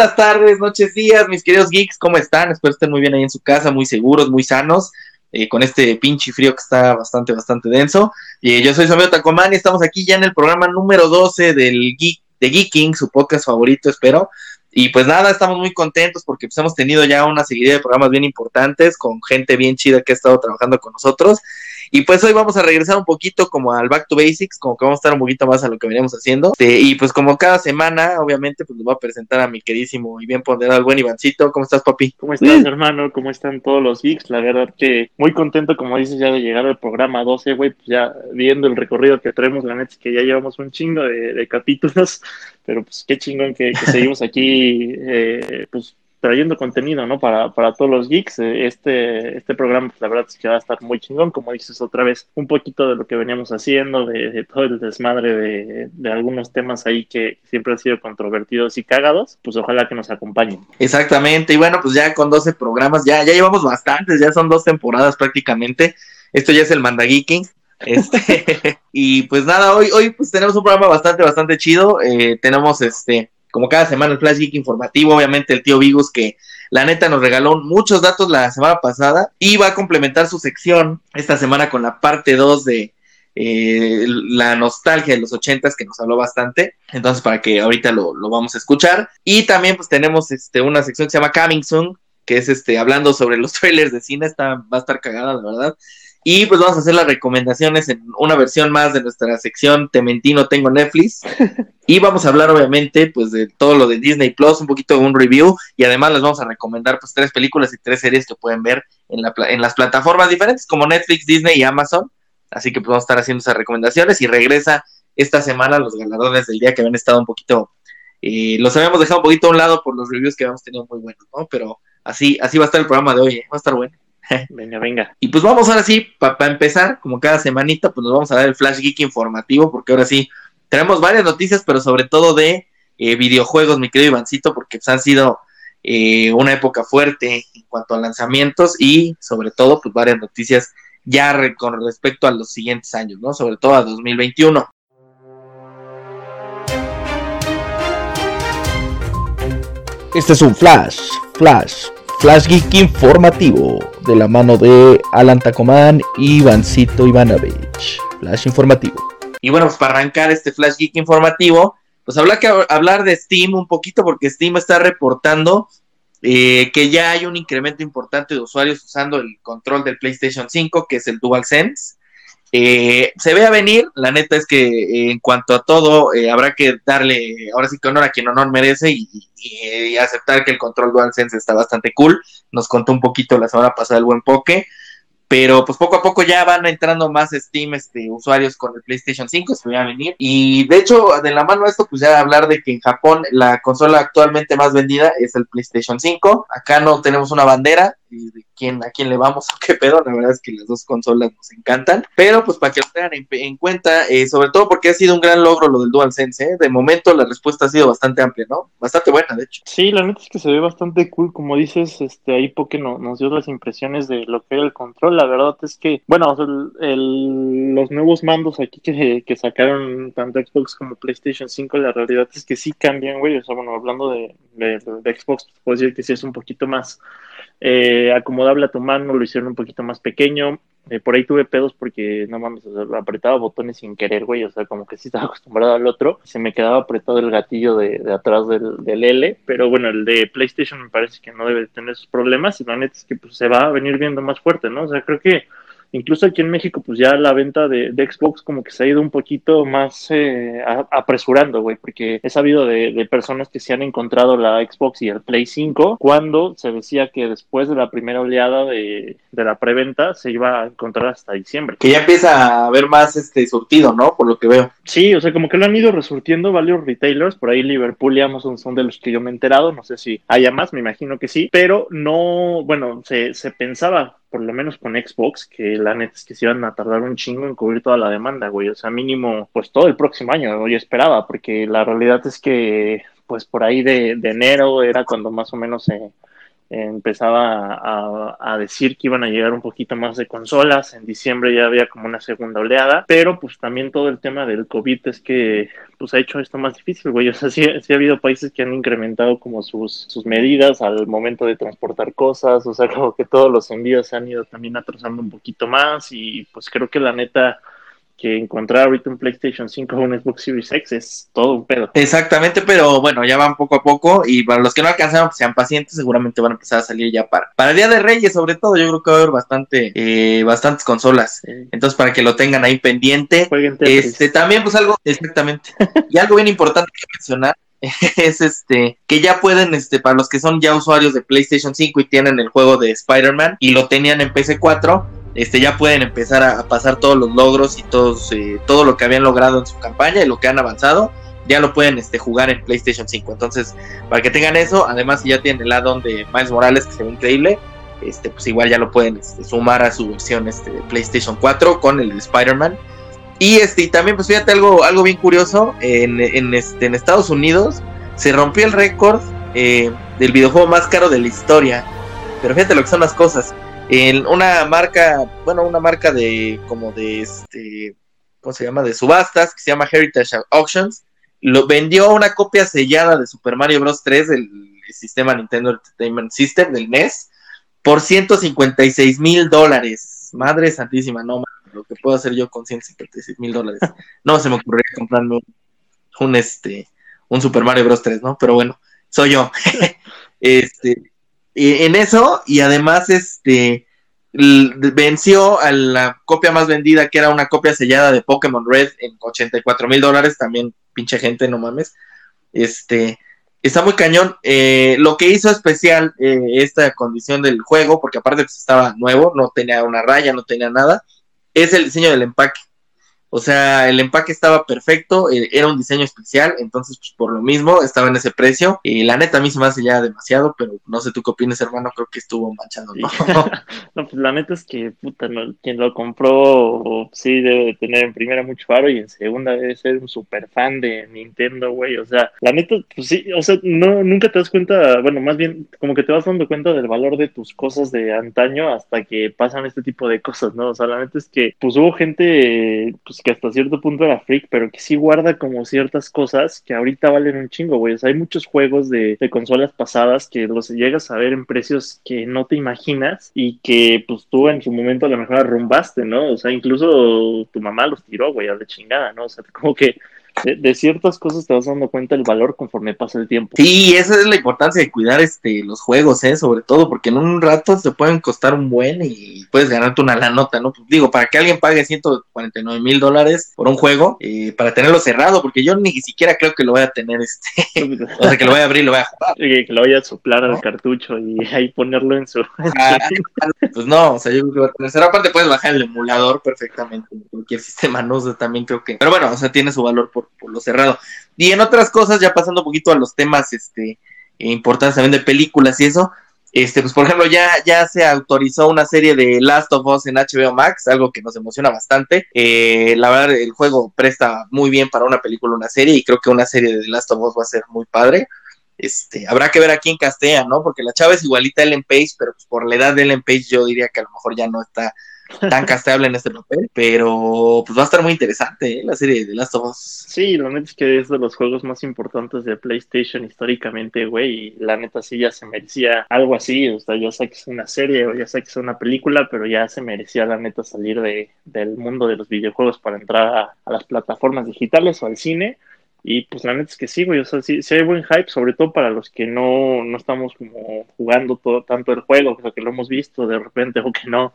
buenas tardes, noches, días, mis queridos geeks, ¿cómo están? Espero estén muy bien ahí en su casa, muy seguros, muy sanos, eh, con este pinche frío que está bastante, bastante denso. Y yo soy amigo Tacomán y estamos aquí ya en el programa número 12 del Geek, de Geeking, su podcast favorito, espero. Y pues nada, estamos muy contentos porque pues, hemos tenido ya una seguidilla de programas bien importantes con gente bien chida que ha estado trabajando con nosotros. Y pues hoy vamos a regresar un poquito como al Back to Basics, como que vamos a estar un poquito más a lo que veníamos haciendo. Este, y pues como cada semana, obviamente, pues nos voy a presentar a mi queridísimo y bien ponderado al buen Ivancito. ¿Cómo estás, papi? ¿Cómo estás, hermano? ¿Cómo están todos los geeks? La verdad que muy contento, como dices, ya de llegar al programa 12, güey, pues ya viendo el recorrido que traemos, la neta es que ya llevamos un chingo de, capítulos, pero pues qué chingón que, que seguimos aquí, eh, pues trayendo contenido, ¿no? Para, para todos los geeks. Eh, este, este programa, pues, la verdad es que va a estar muy chingón, como dices otra vez, un poquito de lo que veníamos haciendo, de, todo el desmadre de, de, algunos temas ahí que siempre han sido controvertidos y cagados, pues ojalá que nos acompañen. Exactamente, y bueno, pues ya con 12 programas, ya, ya llevamos bastantes, ya son dos temporadas prácticamente. Esto ya es el Mandageeking. Este, y pues nada, hoy, hoy pues tenemos un programa bastante, bastante chido. Eh, tenemos este como cada semana, el Flash Geek informativo, obviamente el tío Vigus que la neta nos regaló muchos datos la semana pasada y va a complementar su sección esta semana con la parte 2 de eh, la nostalgia de los ochentas que nos habló bastante. Entonces, para que ahorita lo, vamos a escuchar. Y también pues tenemos este, una sección que se llama Coming Soon, que es este, hablando sobre los trailers de cine, está, va a estar cagada, la verdad. Y pues vamos a hacer las recomendaciones en una versión más de nuestra sección Te mentí, no tengo Netflix. y vamos a hablar obviamente pues de todo lo de Disney Plus, un poquito de un review y además les vamos a recomendar pues tres películas y tres series que pueden ver en, la, en las plataformas diferentes como Netflix, Disney y Amazon. Así que pues vamos a estar haciendo esas recomendaciones y regresa esta semana los ganadores del día que habían estado un poquito, eh, los habíamos dejado un poquito a un lado por los reviews que habíamos tenido muy buenos, ¿no? Pero así, así va a estar el programa de hoy, ¿eh? va a estar bueno. Venga, venga. Y pues vamos ahora sí, para empezar, como cada semanita, pues nos vamos a dar el Flash Geek informativo, porque ahora sí, tenemos varias noticias, pero sobre todo de eh, videojuegos, mi querido Ivancito, porque pues, han sido eh, una época fuerte en cuanto a lanzamientos y sobre todo, pues varias noticias ya con respecto a los siguientes años, ¿no? Sobre todo a 2021. Este es un flash, flash Flash Geek informativo de la mano de Alan Tacomán y Ivancito Ivanovich. Flash informativo. Y bueno, pues para arrancar este Flash Geek informativo, pues habla que hablar de Steam un poquito porque Steam está reportando eh, que ya hay un incremento importante de usuarios usando el control del PlayStation 5, que es el DualSense. Eh, se ve a venir, la neta es que eh, en cuanto a todo, eh, habrá que darle ahora sí que honor a quien honor merece y, aceptar que el control DualSense está bastante cool. Nos contó un poquito la semana pasada el buen Poke, pero pues poco a poco ya van entrando más Steam este, usuarios con el PlayStation 5, se va a venir. Y de hecho, de la mano esto, pues ya hablar de que en Japón la consola actualmente más vendida es el PlayStation 5. Acá no tenemos una bandera, de quién, a quién le vamos o qué pedo. La verdad es que las dos consolas nos encantan. Pero pues para que lo tengan en, cuenta, eh, sobre todo porque ha sido un gran logro lo del DualSense. ¿eh? De momento la respuesta ha sido bastante amplia, ¿no? Bastante buena, de hecho. Sí, la neta es que se ve bastante cool. Como dices, este ahí porque no, nos dio las impresiones de lo que era el control. La verdad es que, bueno, los nuevos mandos aquí que, que sacaron tanto Xbox como PlayStation 5, la realidad es que sí cambian, güey. O sea, bueno, hablando de, de, de Xbox, puedo decir que sí es un poquito más eh, acomodable a tu mano, lo hicieron un poquito más pequeño. Eh, por ahí tuve pedos porque no mames, apretaba botones sin querer, güey, o sea, como que sí estaba acostumbrado al otro. Se me quedaba apretado el gatillo de, atrás del, del, L, pero bueno, el de PlayStation me parece que no debe tener esos problemas y la neta es que pues, se va a venir viendo más fuerte, ¿no? O sea, creo que Incluso aquí en México, pues ya la venta de, Xbox como que se ha ido un poquito más eh, apresurando, güey, porque he sabido de, personas que se han encontrado la Xbox y el Play 5 cuando se decía que después de la primera oleada de, la preventa se iba a encontrar hasta diciembre. Que ya empieza a haber más este surtido, ¿no? Por lo que veo. Sí, o sea, como que lo han ido resurtiendo varios retailers, por ahí Liverpool y Amazon son de los que yo me he enterado, no sé si haya más, me imagino que sí, pero no, bueno, se, se pensaba por lo menos con Xbox, que la neta es que se iban a tardar un chingo en cubrir toda la demanda, güey. O sea, mínimo, pues todo el próximo año, yo esperaba, porque la realidad es que, pues por ahí de, enero era cuando más o menos se, empezaba a, decir que iban a llegar un poquito más de consolas. En diciembre ya había como una segunda oleada, pero pues también todo el tema del COVID es que pues ha hecho esto más difícil, güey. O sea, sí, sí ha habido países que han incrementado como sus, sus medidas al momento de transportar cosas, o sea, como que todos los envíos se han ido también atrasando un poquito más y pues creo que la neta que encontrar ahorita un PlayStation 5 o un Xbox Series X es todo un pedo. Exactamente, pero bueno, ya van poco a poco y para los que no alcanzaron, pues sean pacientes, seguramente van a empezar a salir ya para, para el Día de Reyes, sobre todo, yo creo que va a haber bastante, eh, bastantes consolas. Entonces, para que lo tengan ahí pendiente. Este, también, pues algo, exactamente. y algo bien importante que mencionar es este que ya pueden este para los que son ya usuarios de PlayStation 5 y tienen el juego de Spider-Man y lo tenían en PC4 este, ya pueden empezar a, pasar todos los logros y todos, eh, todo lo que habían logrado en su campaña y lo que han avanzado, ya lo pueden este, jugar en PlayStation 5. Entonces, para que tengan eso, además si ya tienen el add-on de Miles Morales, que se ve increíble, este, pues igual ya lo pueden este, sumar a su versión este, de PlayStation 4 con el Spider-Man. Y este, también, pues fíjate algo, algo bien curioso, en, en, este, Estados Unidos se rompió el récord eh, del videojuego más caro de la historia. Pero fíjate lo que son las cosas en una marca, bueno, una marca de como de este, ¿cómo se llama? De subastas, que se llama Heritage Auctions, lo vendió una copia sellada de Super Mario Bros. 3 del sistema Nintendo Entertainment System, del NES, por 156 mil dólares. Madre santísima, no, lo que puedo hacer yo con 156 mil dólares. No se me ocurriría comprarme un, un, este, un Super Mario Bros. 3, ¿no? Pero bueno, soy yo. este, en eso y además este venció a la copia más vendida que era una copia sellada de Pokémon Red en 84 mil dólares también pinche gente no mames. Este está muy cañón. Eh, lo que hizo especial eh, esta condición del juego porque aparte pues, estaba nuevo no tenía una raya no tenía nada es el diseño del empaque o sea, el empaque estaba perfecto, eh, era un diseño especial, entonces pues, por lo mismo estaba en ese precio. Y la neta a mí se me hace ya demasiado, pero no sé tú qué opinas, hermano, creo que estuvo manchado, ¿no? no, pues la neta es que, puta, quien lo compró sí debe tener en primera mucho faro y en segunda debe ser un super fan de Nintendo, güey. O sea, la neta, pues sí, o sea, no, nunca te das cuenta, bueno, más bien como que te vas dando cuenta del valor de tus cosas de antaño hasta que pasan este tipo de cosas, ¿no? O sea, la neta es que, pues hubo gente, pues que hasta cierto punto era freak, pero que sí guarda como ciertas cosas que ahorita valen un chingo, güey. O sea, hay muchos juegos de, consolas pasadas que los llegas a ver en precios que no te imaginas y que pues tú en su momento a lo mejor arrumbaste, ¿no? O sea, incluso tu mamá los tiró, güey, a la chingada, ¿no? O sea, como que de, ciertas cosas te vas dando cuenta el valor conforme pasa el tiempo. Sí, esa es la importancia de cuidar este los juegos, ¿eh? sobre todo, porque en un rato te pueden costar un buen y puedes ganarte una la nota, ¿no? Pues, digo, para que alguien pague 149 mil dólares por un juego, eh, para tenerlo cerrado, porque yo ni siquiera creo que lo voy a tener, este, o sea, que lo voy a abrir y lo voy a jugar. Que, lo voy a soplar al cartucho y ahí ponerlo en su... Ah, pues no, o sea, yo creo que va a tener cerrado. Aparte puedes bajar el emulador perfectamente en cualquier sistema, ¿no? O también creo que... Pero bueno, o sea, tiene su valor por por, lo cerrado. Y en otras cosas, ya pasando un poquito a los temas este, importantes también de películas y eso, este, pues por ejemplo, ya, ya se autorizó una serie de Last of Us en HBO Max, algo que nos emociona bastante. Eh, la verdad, el juego presta muy bien para una película, una serie, y creo que una serie de Last of Us va a ser muy padre. Este, habrá que ver aquí en Castea, ¿no? Porque la chava es igualita a Ellen Page, pero pues por la edad de Ellen Page yo diría que a lo mejor ya no está tan castable en este papel, pero pues va a estar muy interesante ¿eh? la serie de Last of Us. Sí, la neta es que es de los juegos más importantes de PlayStation históricamente, güey, y la neta sí ya se merecía algo así, o sea, ya sé que es una serie o ya sé que es una película, pero ya se merecía la neta salir de, del mundo de los videojuegos para entrar a, las plataformas digitales o al cine. Y pues la neta es que sí, güey, o sea, sí, hay buen hype, sobre todo para los que no, no estamos como jugando todo tanto el juego, o sea, que lo hemos visto de repente o que no,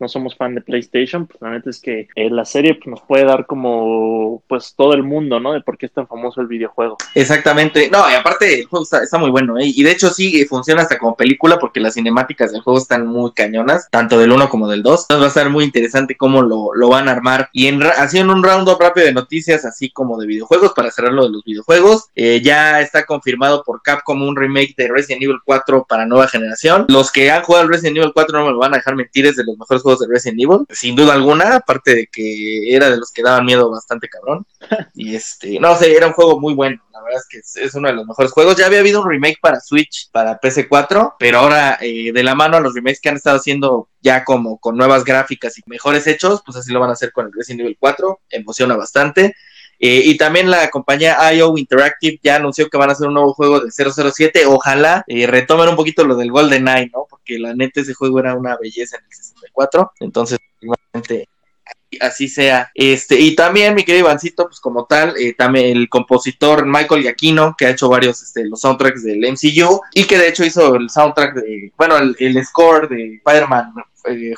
no somos fan de PlayStation, pues la neta es que eh, la serie pues, nos puede dar como pues todo el mundo, ¿no? De por qué es tan famoso el videojuego. Exactamente. No, y aparte el juego está, muy bueno, ¿eh? Y de hecho sí funciona hasta como película porque las cinemáticas del juego están muy cañonas, tanto del 1 como del 2. Entonces va a ser muy interesante cómo lo, lo van a armar. Y en, haciendo un roundup rápido de noticias, así como de videojuegos, para cerrar lo de los videojuegos, eh, ya está confirmado por Capcom un remake de Resident Evil 4 para nueva generación. Los que han jugado Resident Evil 4 no me lo van a dejar mentir, es de los mejores juegos de Resident Evil, sin duda alguna, aparte de que era de los que daban miedo bastante cabrón. Y este, no sé, era un juego muy bueno, la verdad es que es, uno de los mejores juegos. Ya había habido un remake para Switch, para PC4, pero ahora eh, de la mano a los remakes que han estado haciendo ya como con nuevas gráficas y mejores hechos, pues así lo van a hacer con el Resident Evil 4, emociona bastante. Eh, y también la compañía IO Interactive ya anunció que van a hacer un nuevo juego de 007. Ojalá eh, retomen un poquito lo del Golden Eye, ¿no? Porque la neta ese juego era una belleza en el 64. Entonces, igualmente así sea. Este, y también, mi querido Ivancito, pues como tal, eh, también el compositor Michael Giacchino, que ha hecho varios, este, los soundtracks del MCU, y que de hecho hizo el soundtrack de, bueno, el, score de Spider-Man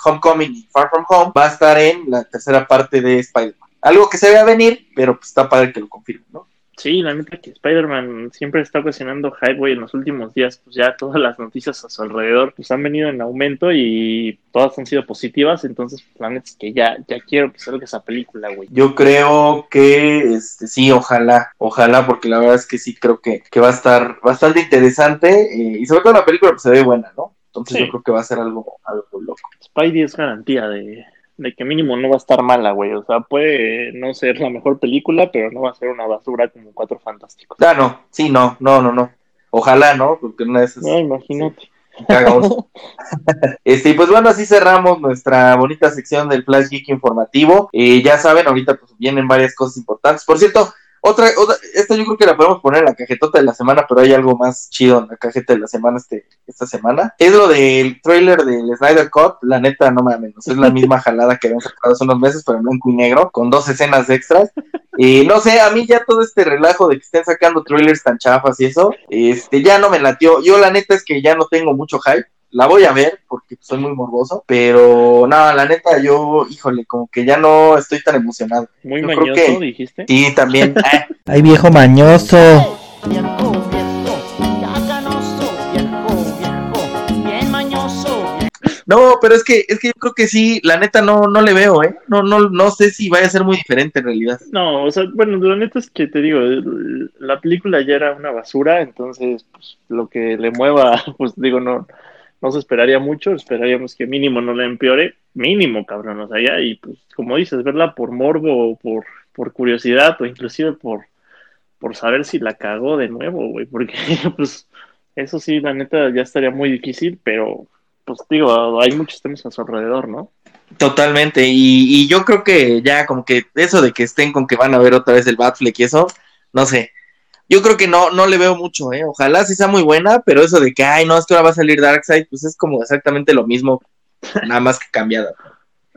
Homecoming y Far From Home, va a estar en la tercera parte de Spider-Man algo que se ve a venir, pero pues está padre que lo confirme, ¿no? Sí, la neta que Spider-Man siempre está ocasionando hype, en los últimos días, pues ya todas las noticias a su alrededor, pues han venido en aumento y todas han sido positivas, entonces, la neta es que ya, ya quiero que salga esa película, güey. Yo creo que, este, sí, ojalá, ojalá, porque la verdad es que sí creo que, que va a estar bastante interesante, eh, y sobre todo la película pues se ve buena, ¿no? Entonces yo creo que va a ser algo, algo loco. Spidey es garantía de, de que mínimo no va a estar mala, güey. O sea, puede no ser la mejor película, pero no va a ser una basura como Cuatro Fantásticos. Ah, no, sí, no, no, no, no. Ojalá, ¿no? Porque una vez. No, imagínate. este, pues bueno, así cerramos nuestra bonita sección del Flash Geek informativo. Eh, ya saben, ahorita pues vienen varias cosas importantes. Por cierto, otra, otra, esta yo creo que la podemos poner en la cajetota de la semana, pero hay algo más chido en la cajeta de la semana este, esta semana. Es lo del trailer del Snyder Cut, la neta, no mames, es la misma jalada que habíamos sacado hace unos meses, pero en blanco y negro, con dos escenas extras. Y no sé, a mí ya todo este relajo de que estén sacando trailers tan chafas y eso, este, ya no me latió. Yo la neta es que ya no tengo mucho hype la voy a ver porque soy muy morboso, pero nada, la neta, yo, híjole, como que ya no estoy tan emocionado. Muy mañoso, dijiste. Sí, también. Ay, viejo mañoso. No, pero es que, es que yo creo que sí, la neta no, no le veo, ¿eh? No, no, no sé si vaya a ser muy diferente en realidad. No, o sea, bueno, la neta es que te digo, la película ya era una basura, entonces, pues, lo que le mueva, pues digo, no, no se esperaría mucho, esperaríamos que mínimo no le empeore, mínimo, cabrón, o sea, ya, y pues, como dices, verla por morbo o por, por curiosidad o inclusive por, por saber si la cagó de nuevo, güey, porque, pues, eso sí, la neta, ya estaría muy difícil, pero, pues, digo, hay muchos temas a su alrededor, ¿no? Totalmente, y, y yo creo que ya como que eso de que estén con que van a ver otra vez el Batfleck y eso, no sé, yo creo que no, no le veo mucho, ¿eh? Ojalá sí sea muy buena, pero eso de que, ay, no, es que ahora va a salir Darkseid, pues es como exactamente lo mismo, nada más que cambiada.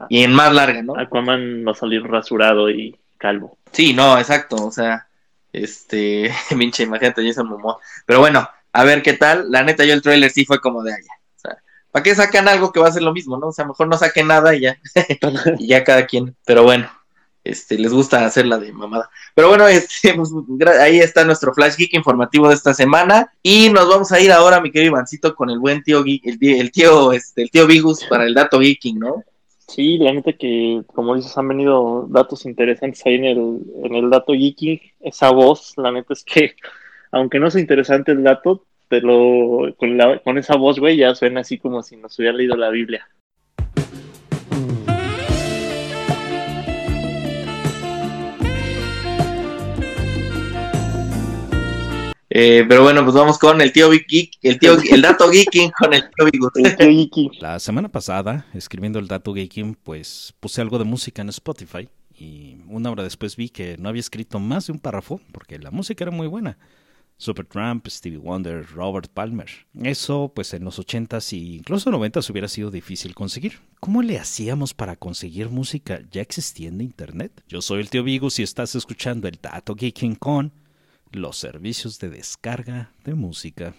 Y en más larga, ¿no? Aquaman va a salir rasurado y calvo. Sí, no, exacto, o sea, este, pinche, imagínate Jason Momoa. Pero bueno, a ver qué tal. La neta, yo el trailer sí fue como de allá. O sea, ¿para qué sacan algo que va a ser lo mismo, no? O sea, mejor no saquen nada y ya. y ya cada quien. Pero bueno este, les gusta hacerla de mamada. Pero bueno, este, pues, ahí está nuestro Flash Geek informativo de esta semana. Y nos vamos a ir ahora, mi querido Ivancito, con el buen tío, el, el tío, este, el tío Vigus para el dato geeking, ¿no? Sí, la neta que, como dices, han venido datos interesantes ahí en el, en el dato geeking. Esa voz, la neta es que, aunque no sea interesante el dato, te lo, con, la, con esa voz, güey, ya suena así como si nos hubiera leído la Biblia. Eh, pero bueno, pues vamos con el tío Geek, el tío, el dato geeking con el tío La semana pasada, escribiendo el dato geeking, pues puse algo de música en Spotify y una hora después vi que no había escrito más de un párrafo porque la música era muy buena. Supertramp, Stevie Wonder, Robert Palmer. Eso, pues en los 80s y incluso 90s hubiera sido difícil conseguir. ¿Cómo le hacíamos para conseguir música ya existiendo internet? Yo soy el tío Vigus y estás escuchando el Dato Geeking con los servicios de descarga de música.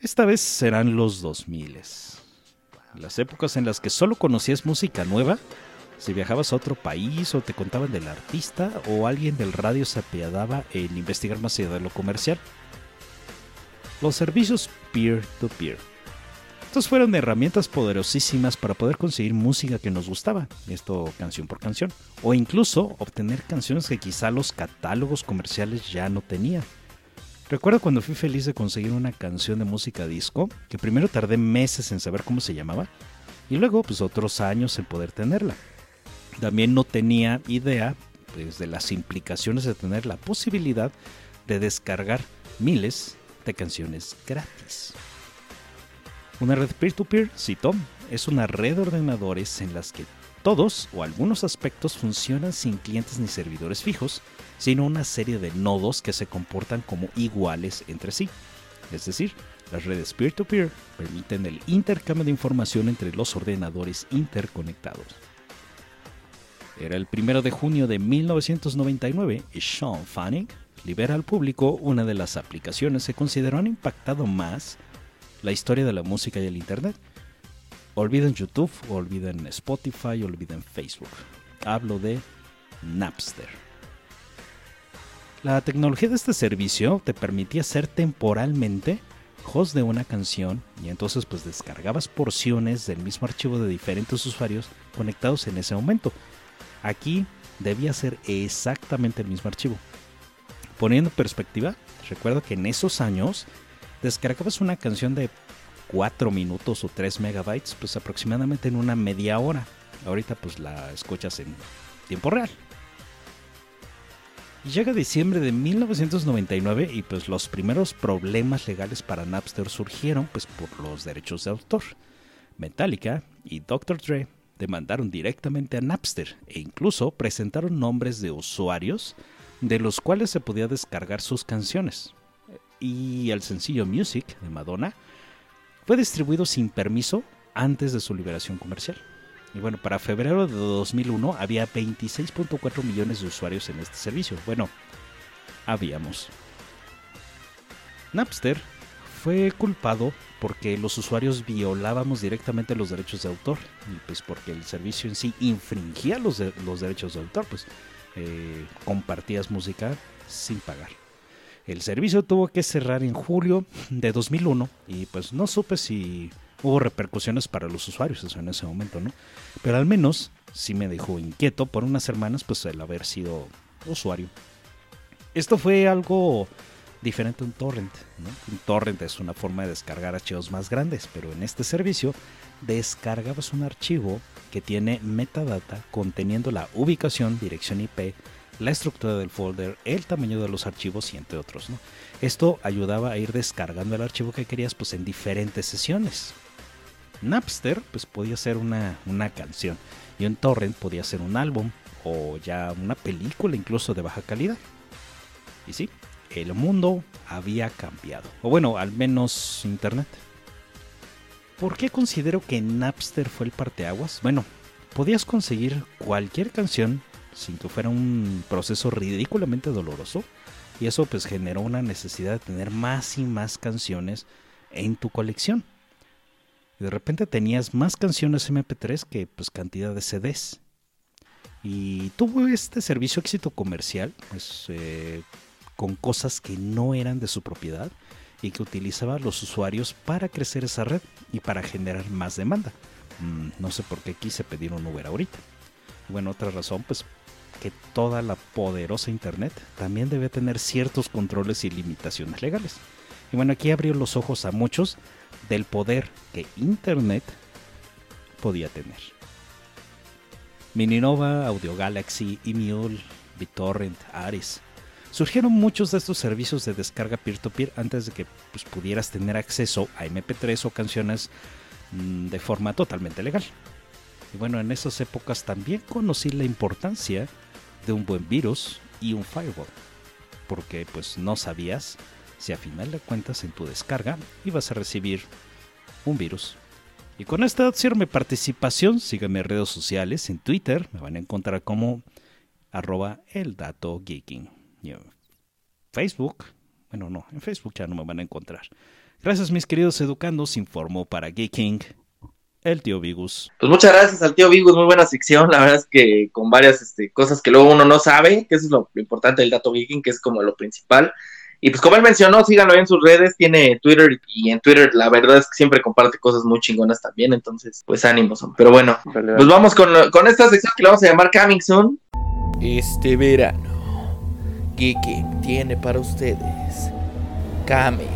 Esta vez serán los 2000 las épocas en las que solo conocías música nueva, si viajabas a otro país o te contaban del artista o alguien del radio se apiadaba en investigar más allá de lo comercial. los servicios peer-to-peer. Estos fueron herramientas poderosísimas para poder conseguir música que nos gustaba, esto canción por canción, o incluso obtener canciones que quizá los catálogos comerciales ya no tenían. Recuerdo cuando fui feliz de conseguir una canción de música disco, que primero tardé meses en saber cómo se llamaba, y luego pues otros años en poder tenerla. También no tenía idea pues, de las implicaciones de tener la posibilidad de descargar miles de canciones gratis. Una red peer-to-peer, cito, es una red de ordenadores en las que todos o algunos aspectos funcionan sin clientes ni servidores fijos, sino una serie de nodos que se comportan como iguales entre sí. Es decir, las redes peer-to-peer permiten el intercambio de información entre los ordenadores interconectados. Era el primero de junio de 1999 y Sean Fanning libera al público una de las aplicaciones que consideró han impactado más la historia de la música y el Internet. Olviden YouTube, olviden Spotify, olviden Facebook. Hablo de Napster. La tecnología de este servicio te permitía ser temporalmente host de una canción y entonces pues descargabas porciones del mismo archivo de diferentes usuarios conectados en ese momento. Aquí debía ser exactamente el mismo archivo. Poniendo en perspectiva, recuerdo que en esos años descargabas una canción de 4 minutos o 3 megabytes, pues aproximadamente en una media hora. Ahorita pues la escuchas en tiempo real. Llega diciembre de 1999 y pues los primeros problemas legales para Napster surgieron pues por los derechos de autor. Metallica y Dr. Dre demandaron directamente a Napster e incluso presentaron nombres de usuarios de los cuales se podía descargar sus canciones. Y el sencillo Music de Madonna fue distribuido sin permiso antes de su liberación comercial. Y bueno, para febrero de 2001 había 26.4 millones de usuarios en este servicio. Bueno, habíamos. Napster fue culpado porque los usuarios violábamos directamente los derechos de autor y pues porque el servicio en sí infringía los, derechos de autor, pues eh, compartías música sin pagar. El servicio tuvo que cerrar en julio de 2001 y pues no supe si hubo repercusiones para los usuarios en ese momento, ¿no? Pero al menos sí me dejó inquieto por unas semanas pues el haber sido usuario. Esto fue algo diferente a un torrent. Un torrent es una forma de descargar archivos más grandes, pero en este servicio descargabas un archivo que tiene metadata conteniendo la ubicación, dirección IP, la estructura del folder, el tamaño de los archivos y entre otros. Esto ayudaba a ir descargando el archivo que querías pues en diferentes sesiones. Napster pues podía ser una, una canción y un torrent podía ser un álbum o ya una película incluso de baja calidad. Y sí, el mundo había cambiado. O bueno, al menos internet. ¿Por qué considero que Napster fue el parteaguas? Bueno, podías conseguir cualquier canción sin que fuera un proceso ridículamente doloroso y eso pues generó una necesidad de tener más y más canciones en tu colección. de repente tenías más canciones MP3 que pues cantidad de CDs. Y tuvo este servicio éxito comercial, pues eh, con cosas que no eran de su propiedad y que utilizaba los usuarios para crecer esa red y para generar más demanda. Mm, no sé por qué quise pedir un Uber ahorita. Bueno, otra razón, pues que toda la poderosa Internet también debe tener ciertos controles y limitaciones legales. Y bueno, aquí abrió los ojos a muchos del poder que Internet podía tener. Mininova, Audio Galaxy, Emule, BitTorrent, Ares, Surgieron muchos de estos servicios de descarga peer-to-peer antes de que pues, pudieras tener acceso a MP3 o canciones mm, de forma totalmente legal. Y bueno, en esas épocas también conocí la importancia de un buen virus y un firewall, porque pues no sabías si a final de cuentas en tu descarga ibas a recibir un virus. Y con esta cierro mi participación, síganme en redes sociales, en Twitter, me van a encontrar como arroba el dato geeking. Facebook, bueno, no, en Facebook ya no me van a encontrar. Gracias, mis queridos educandos, informó para Geeking el tío Vigus. Pues muchas gracias al tío Vigus, muy buena sección. La verdad es que con varias este, cosas que luego uno no sabe, que eso es lo, importante del dato Geeking, que es como lo principal. Y pues como él mencionó, síganlo en sus redes, tiene Twitter y en Twitter la verdad es que siempre comparte cosas muy chingonas también, entonces pues ánimos. Pero bueno, pues vamos con, con esta sección que le vamos a llamar Coming Soon. Este verano, Geeky tiene para ustedes Coming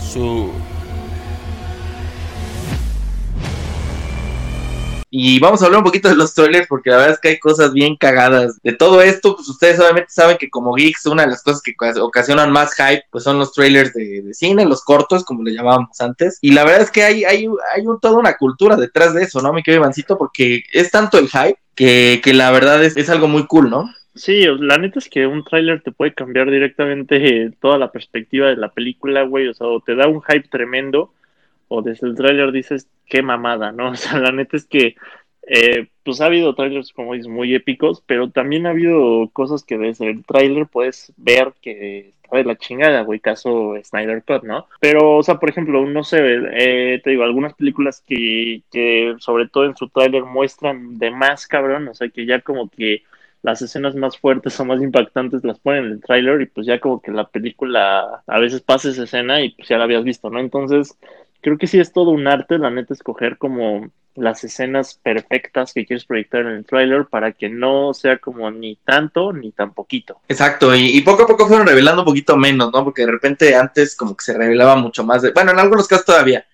Soon. Y vamos a hablar un poquito de los trailers porque la verdad es que hay cosas bien cagadas. De todo esto, pues ustedes obviamente saben que como geeks una de las cosas que ocasionan más hype pues son los trailers de, cine, los cortos como le llamábamos antes. Y la verdad es que hay, hay, hay toda una cultura detrás de eso, ¿no? Me quedo Ivancito porque es tanto el hype que, que la verdad es, es algo muy cool, ¿no? Sí, la neta es que un tráiler te puede cambiar directamente toda la perspectiva de la película, güey, o sea, o te da un hype tremendo, o desde el tráiler dices, qué mamada, ¿no? O sea, la neta es que, eh, pues ha habido trailers, como dices, muy épicos, pero también ha habido cosas que desde el tráiler puedes ver que está de la chingada, güey, caso Snyder Cut, ¿no? Pero, o sea, por ejemplo, no sé, eh, te digo, algunas películas que, que sobre todo en su tráiler muestran de más, cabrón, o sea, que ya como que las escenas más fuertes o más impactantes las ponen en el tráiler y pues ya como que la película a veces pasa esa escena y pues ya la habías visto, ¿no? Entonces, creo que sí es todo un arte, la neta, escoger como las escenas perfectas que quieres proyectar en el tráiler para que no sea como ni tanto ni tan poquito. Exacto, y, poco a poco fueron revelando un poquito menos, ¿no? Porque de repente antes como que se revelaba mucho más de, bueno, en algunos casos todavía,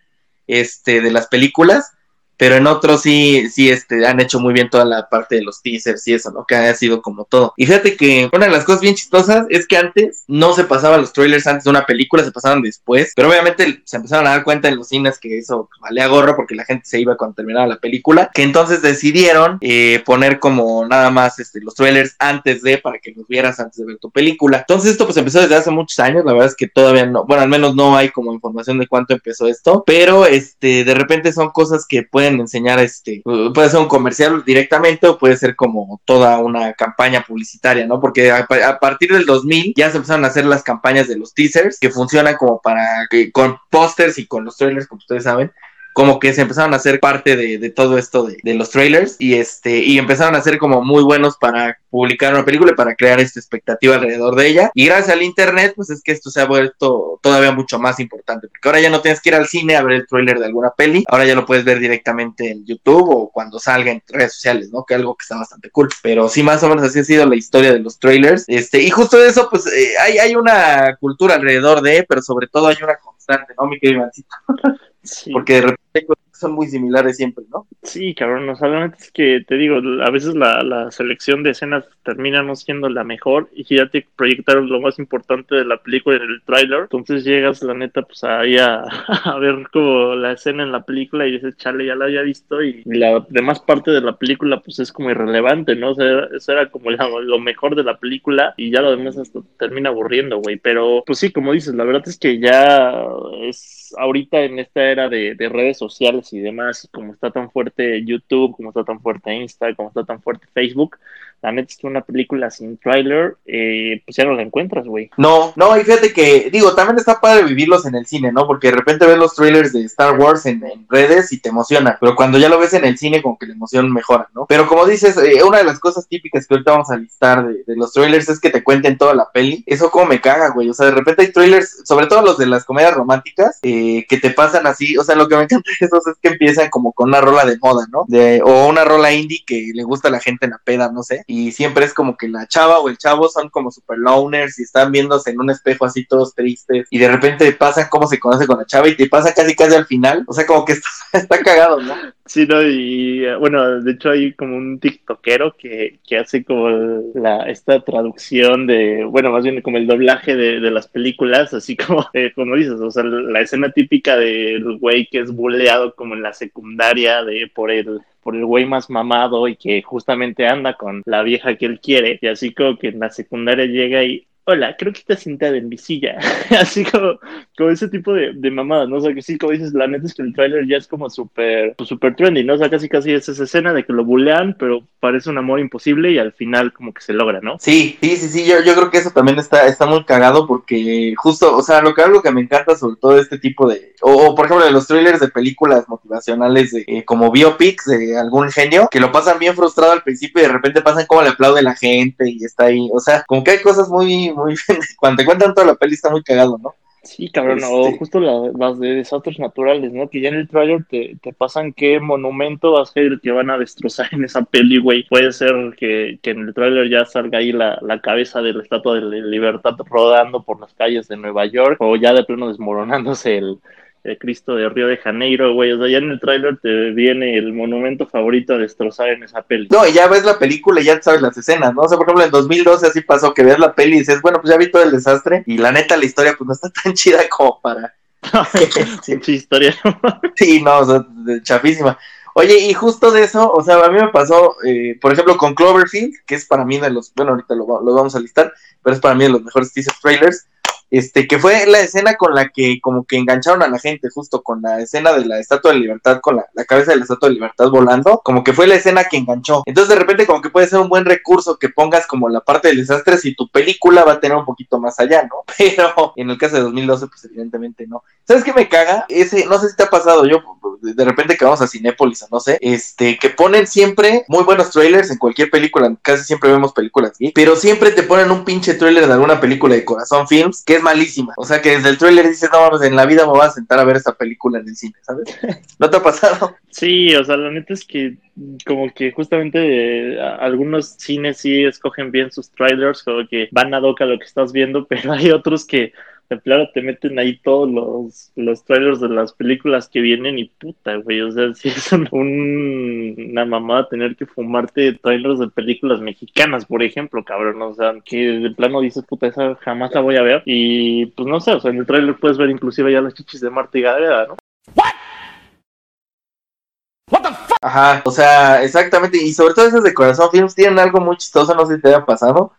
este, de las películas, pero en otros sí, sí, este, han hecho muy bien toda la parte de los teasers y eso, ¿no? Que ha sido como todo. Y fíjate que una de las cosas bien chistosas es que antes no se pasaban los trailers antes de una película, se pasaban después, pero obviamente se empezaron a dar cuenta en los cines que eso valía gorro porque la gente se iba cuando terminaba la película, que entonces decidieron eh, poner como nada más este, los trailers antes de, para que los vieras antes de ver tu película. Entonces esto pues empezó desde hace muchos años, la verdad es que todavía no, bueno, al menos no hay como información de cuánto empezó esto, pero este, de repente son cosas que pueden enseñar este, puede ser un comercial directamente o puede ser como toda una campaña publicitaria, ¿no? Porque a, partir del 2000 ya se empezaron a hacer las campañas de los teasers que funcionan como para que con pósters y con los trailers, como ustedes saben, como que se empezaron a hacer parte de, todo esto de, los trailers y este y empezaron a ser como muy buenos para publicar una película y para crear esta expectativa alrededor de ella. Y gracias al internet, pues es que esto se ha vuelto todavía mucho más importante, porque ahora ya no tienes que ir al cine a ver el tráiler de alguna peli, ahora ya lo puedes ver directamente en YouTube o cuando salga en redes sociales, ¿no? Que algo que está bastante cool. Pero sí, más o menos así ha sido la historia de los trailers. Este, y justo de eso, pues eh, hay, hay una cultura alrededor de, pero sobre todo hay una constante, ¿no, mi querido Sí. Porque de repente son muy similares siempre, ¿no? Sí, cabrón, o sea, la es que te digo, a veces la, la, selección de escenas termina no siendo la mejor y ya te proyectaron lo más importante de la película en el tráiler, entonces llegas, la neta, pues ahí a, a, ver como la escena en la película y dices, chale, ya la había visto y la demás parte de la película pues es como irrelevante, ¿no? O sea, eso era como lo mejor de la película y ya lo demás hasta termina aburriendo, güey, pero pues sí, como dices, la verdad es que ya es ahorita en esta era de, de redes sociales y demás, como está tan fuerte YouTube, como está tan fuerte Insta, como está tan fuerte Facebook, la neta es que una película sin trailer, eh, pues ya no la encuentras, güey. No, no, y fíjate que, digo, también está padre vivirlos en el cine, ¿no? Porque de repente ves los trailers de Star Wars en, redes y te emociona, pero cuando ya lo ves en el cine, como que la emoción mejora, ¿no? Pero como dices, eh, una de las cosas típicas que ahorita vamos a listar de, los trailers es que te cuenten toda la peli. Eso como me caga, güey. O sea, de repente hay trailers, sobre todo los de las comedias románticas, eh, que te pasan así. O sea, lo que me encanta de esos es que empiezan como con una rola de moda, ¿no? De, o una rola indie que le gusta a la gente en la peda, no sé y siempre es como que la chava o el chavo son como super loners y están viéndose en un espejo así todos tristes y de repente pasa cómo se conoce con la chava y te pasa casi casi al final, o sea, como que está, está cagado, ¿no? Sí, no, y eh, bueno, de hecho hay como un tiktokero que, que hace como la, esta traducción de, bueno, más bien como el doblaje de, de las películas, así como, eh, como dices, o sea, la escena típica del güey que es buleado como en la secundaria de por el por el güey más mamado y que justamente anda con la vieja que él quiere. Y así como que en la secundaria llega y, hola, creo que estás sentada en mi así como con ese tipo de, mamadas, ¿no? O sea, que sí, como dices, la neta es que el tráiler ya es como súper, pues, súper trendy, ¿no? O sea, casi casi es esa escena de que lo bulean, pero parece un amor imposible y al final como que se logra, ¿no? Sí, sí, sí, sí, yo, yo creo que eso también está, está muy cagado porque justo, o sea, lo que algo que me encanta sobre todo este tipo de, o, o, por ejemplo de los trailers de películas motivacionales de, eh, como biopics de algún genio, que lo pasan bien frustrado al principio y de repente pasan como le aplaude la gente y está ahí, o sea, como que hay cosas muy, muy, cuando te cuentan toda la peli está muy cagado, ¿no? Sí, cabrón, Este- o justo la- las de desastres naturales, ¿no? Que ya en el trailer te, te pasan qué monumento va a ser el que van a destrozar en esa peli, güey. Puede ser que, que en el trailer ya salga ahí la, la cabeza de la Estatua de Libertad rodando por las calles de Nueva York, o ya de plano desmoronándose el, el Cristo de Río de Janeiro, güey. O sea, ya en el trailer te viene el monumento favorito a destrozar en esa peli. No, y ya ves la película y ya sabes las escenas, ¿no? O sea, por ejemplo, en 2012 así pasó que ves la peli y dices, bueno, pues ya vi todo el desastre y la neta la historia pues no está tan chida como para... Pinche historia. Sí, no, o sea, chafísima. Oye, y justo de eso, o sea, a mí me pasó, eh, por ejemplo, con Cloverfield, que es para mí de los, bueno, ahorita lo, lo vamos a listar, pero es para mí de los mejores teaser trailers, este, que fue la escena con la que como que engancharon a la gente, justo con la escena de la Estatua de Libertad, con la, la cabeza de la Estatua de Libertad volando, como que fue la escena que enganchó. Entonces, de repente, como que puede ser un buen recurso que pongas como la parte del desastre si tu película va a tener un poquito más allá, ¿no? Pero en el caso de 2012, pues evidentemente no. ¿Sabes qué me caga? Ese, no sé si te ha pasado, yo de repente que vamos a Cinépolis o no sé, este, que ponen siempre muy buenos trailers en cualquier película, casi siempre vemos películas aquí, pero siempre te ponen un pinche trailer de alguna película de Corazón Films que malísima. O sea que desde el trailer dices, no mames, en la vida me voy a sentar a ver esta película en el cine, ¿sabes? ¿No te ha pasado? Sí, o sea, la neta es que como que justamente eh, algunos cines sí escogen bien sus trailers, como que van a doca lo que estás viendo, pero hay otros que de plano te meten ahí todos los, los trailers de las películas que vienen y puta, güey, o sea, sí es un- un- una mamada tener que fumarte trailers de películas mexicanas, por ejemplo, cabrón, o sea, que de plano dices, puta, esa jamás la voy a ver y pues no sé, o sea, en el trailer puedes ver inclusive ya las chichis de Marta y Gareda, ¿no? Ajá, o sea, exactamente, y sobre todo esas de Corazón Films tienen algo muy chistoso, no sé si te haya pasado,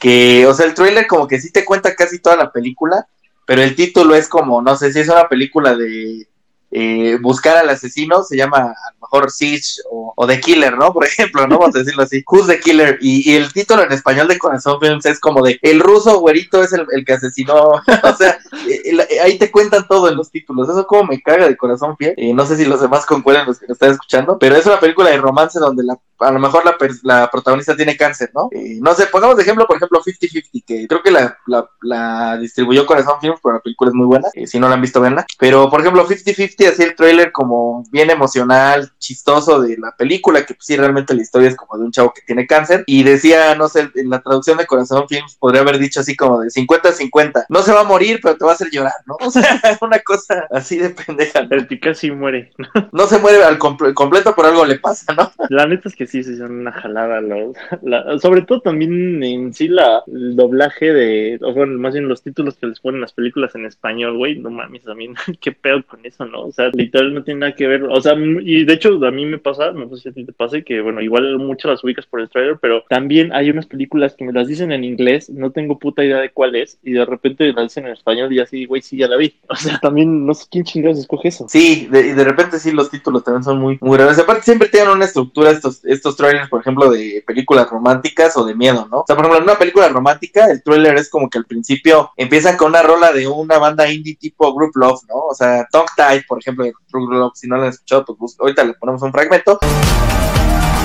que, o sea, el trailer como que sí te cuenta casi toda la película, pero el título es como, no sé si es una película de eh, buscar al asesino, se llama a lo mejor Siege o, o The Killer, ¿no? Por ejemplo, ¿no? Vamos a decirlo así, Who's the Killer, y, el título en español de Corazón Films es como de, el ruso güerito es el, el que asesinó, o sea, eh, eh, ahí te cuentan todo en los títulos, eso como me caga de Corazón Fiel, Eh, no sé si los demás concuerdan los que lo están escuchando, pero es una película de romance donde la, a lo mejor la, la protagonista tiene cáncer, ¿no? No sé, pongamos de ejemplo, por ejemplo, 50-50, que creo que la, la, la distribuyó Corazón Films, pero la película es muy buena, si no la han visto, venla, pero por ejemplo, 50-50 hacía el trailer como bien emocional, chistoso de la película, que pues, sí, realmente la historia es como de un chavo que tiene cáncer, y decía, no sé, en la traducción de Corazón Films podría haber dicho así como de 50-50, no se va a morir, pero te va a hacer llorar, ¿no? O sea, una cosa así de pendeja. El que casi muere. No se muere al comple- completo, por algo le pasa, ¿no? La neta es que sí, sí son una jalada. los- la- sobre todo también en sí la, el doblaje de, o bueno, más bien los títulos que les ponen las películas en español, güey, no mames, a mí qué pedo con eso, ¿no? O sea, literal no tiene nada que ver. O sea, y de hecho a mí me pasa, no sé si a ti te pase, que bueno, igual muchas las ubicas por el trailer, pero también hay unas películas que me las dicen en inglés, no tengo puta idea de cuál es, y de repente las dicen en español y así, güey, sí, ya la vi. O sea, también no sé quién chingados escoge eso. Sí, de, y de repente sí, los títulos también son muy, muy raros. Aparte, siempre tienen una estructura estos, estos trailers, por ejemplo, de películas románticas o de miedo, ¿no? O sea, por ejemplo, en una película romántica, el trailer es como que al principio empiezan con una rola de una banda indie tipo Group Love, ¿no? O sea, Tongue Tied, por ejemplo, de Group Love, si no lo han escuchado, pues busca- ahorita le ponemos un fragmento. Oh.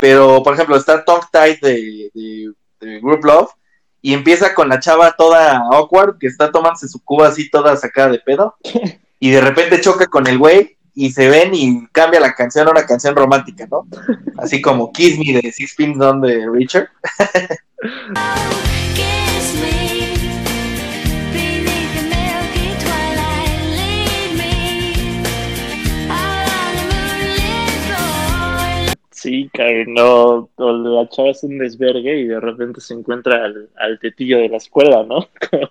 Pero, por ejemplo, está Tongue Tied de, de, de Group Love y empieza con la chava toda awkward, que está tomándose su cuba así toda sacada de pedo, y de repente choca con el güey y se ven y cambia la canción a una canción romántica, ¿no? Así como Kiss Me de Six Pins Down de Richard. Sí, cabrón, no, la chava es un desvergue y de repente se encuentra al, al tetillo de la escuela, ¿no?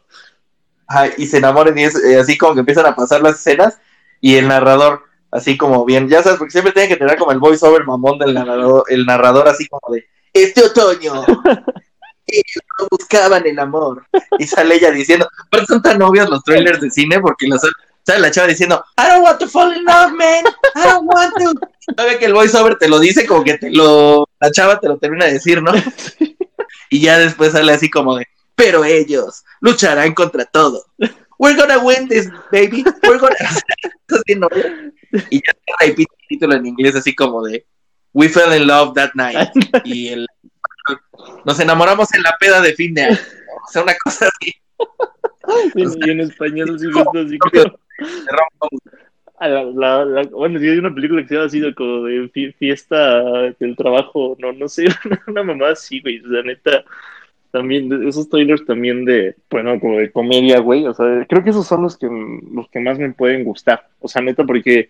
Ajá, y se enamoran y es eh, así como que empiezan a pasar las escenas y el narrador, así como bien, ya sabes, porque siempre tiene que tener como el voiceover mamón del narrador, el narrador así como de, este otoño, ellos no buscaban el amor, y sale ella diciendo, ¿por qué son tan obvios los trailers de cine? Porque los sale la chava diciendo, I don't want to fall in love, man, I don't want to. Sabe que el voiceover te lo dice como que te lo, la chava te lo termina de decir, ¿no? Y ya después sale así como de, pero ellos lucharán contra todo. We're gonna win this, baby. We're gonna. Así, ¿no? Y ya te repite el título en inglés así como de We fell in love that night. Y el nos enamoramos en la peda de fin de año. O sea, una cosa así. Y, y en español sí así como... la- la- la- bueno, sí hay una película que se llama así de como de fie- fiesta del trabajo, no, no sé, una mamá así, güey, sea, neta, también, esos trailers también de, bueno, como de comedia, güey, o sea, creo que esos son los que, los que más me pueden gustar, o sea, neta, porque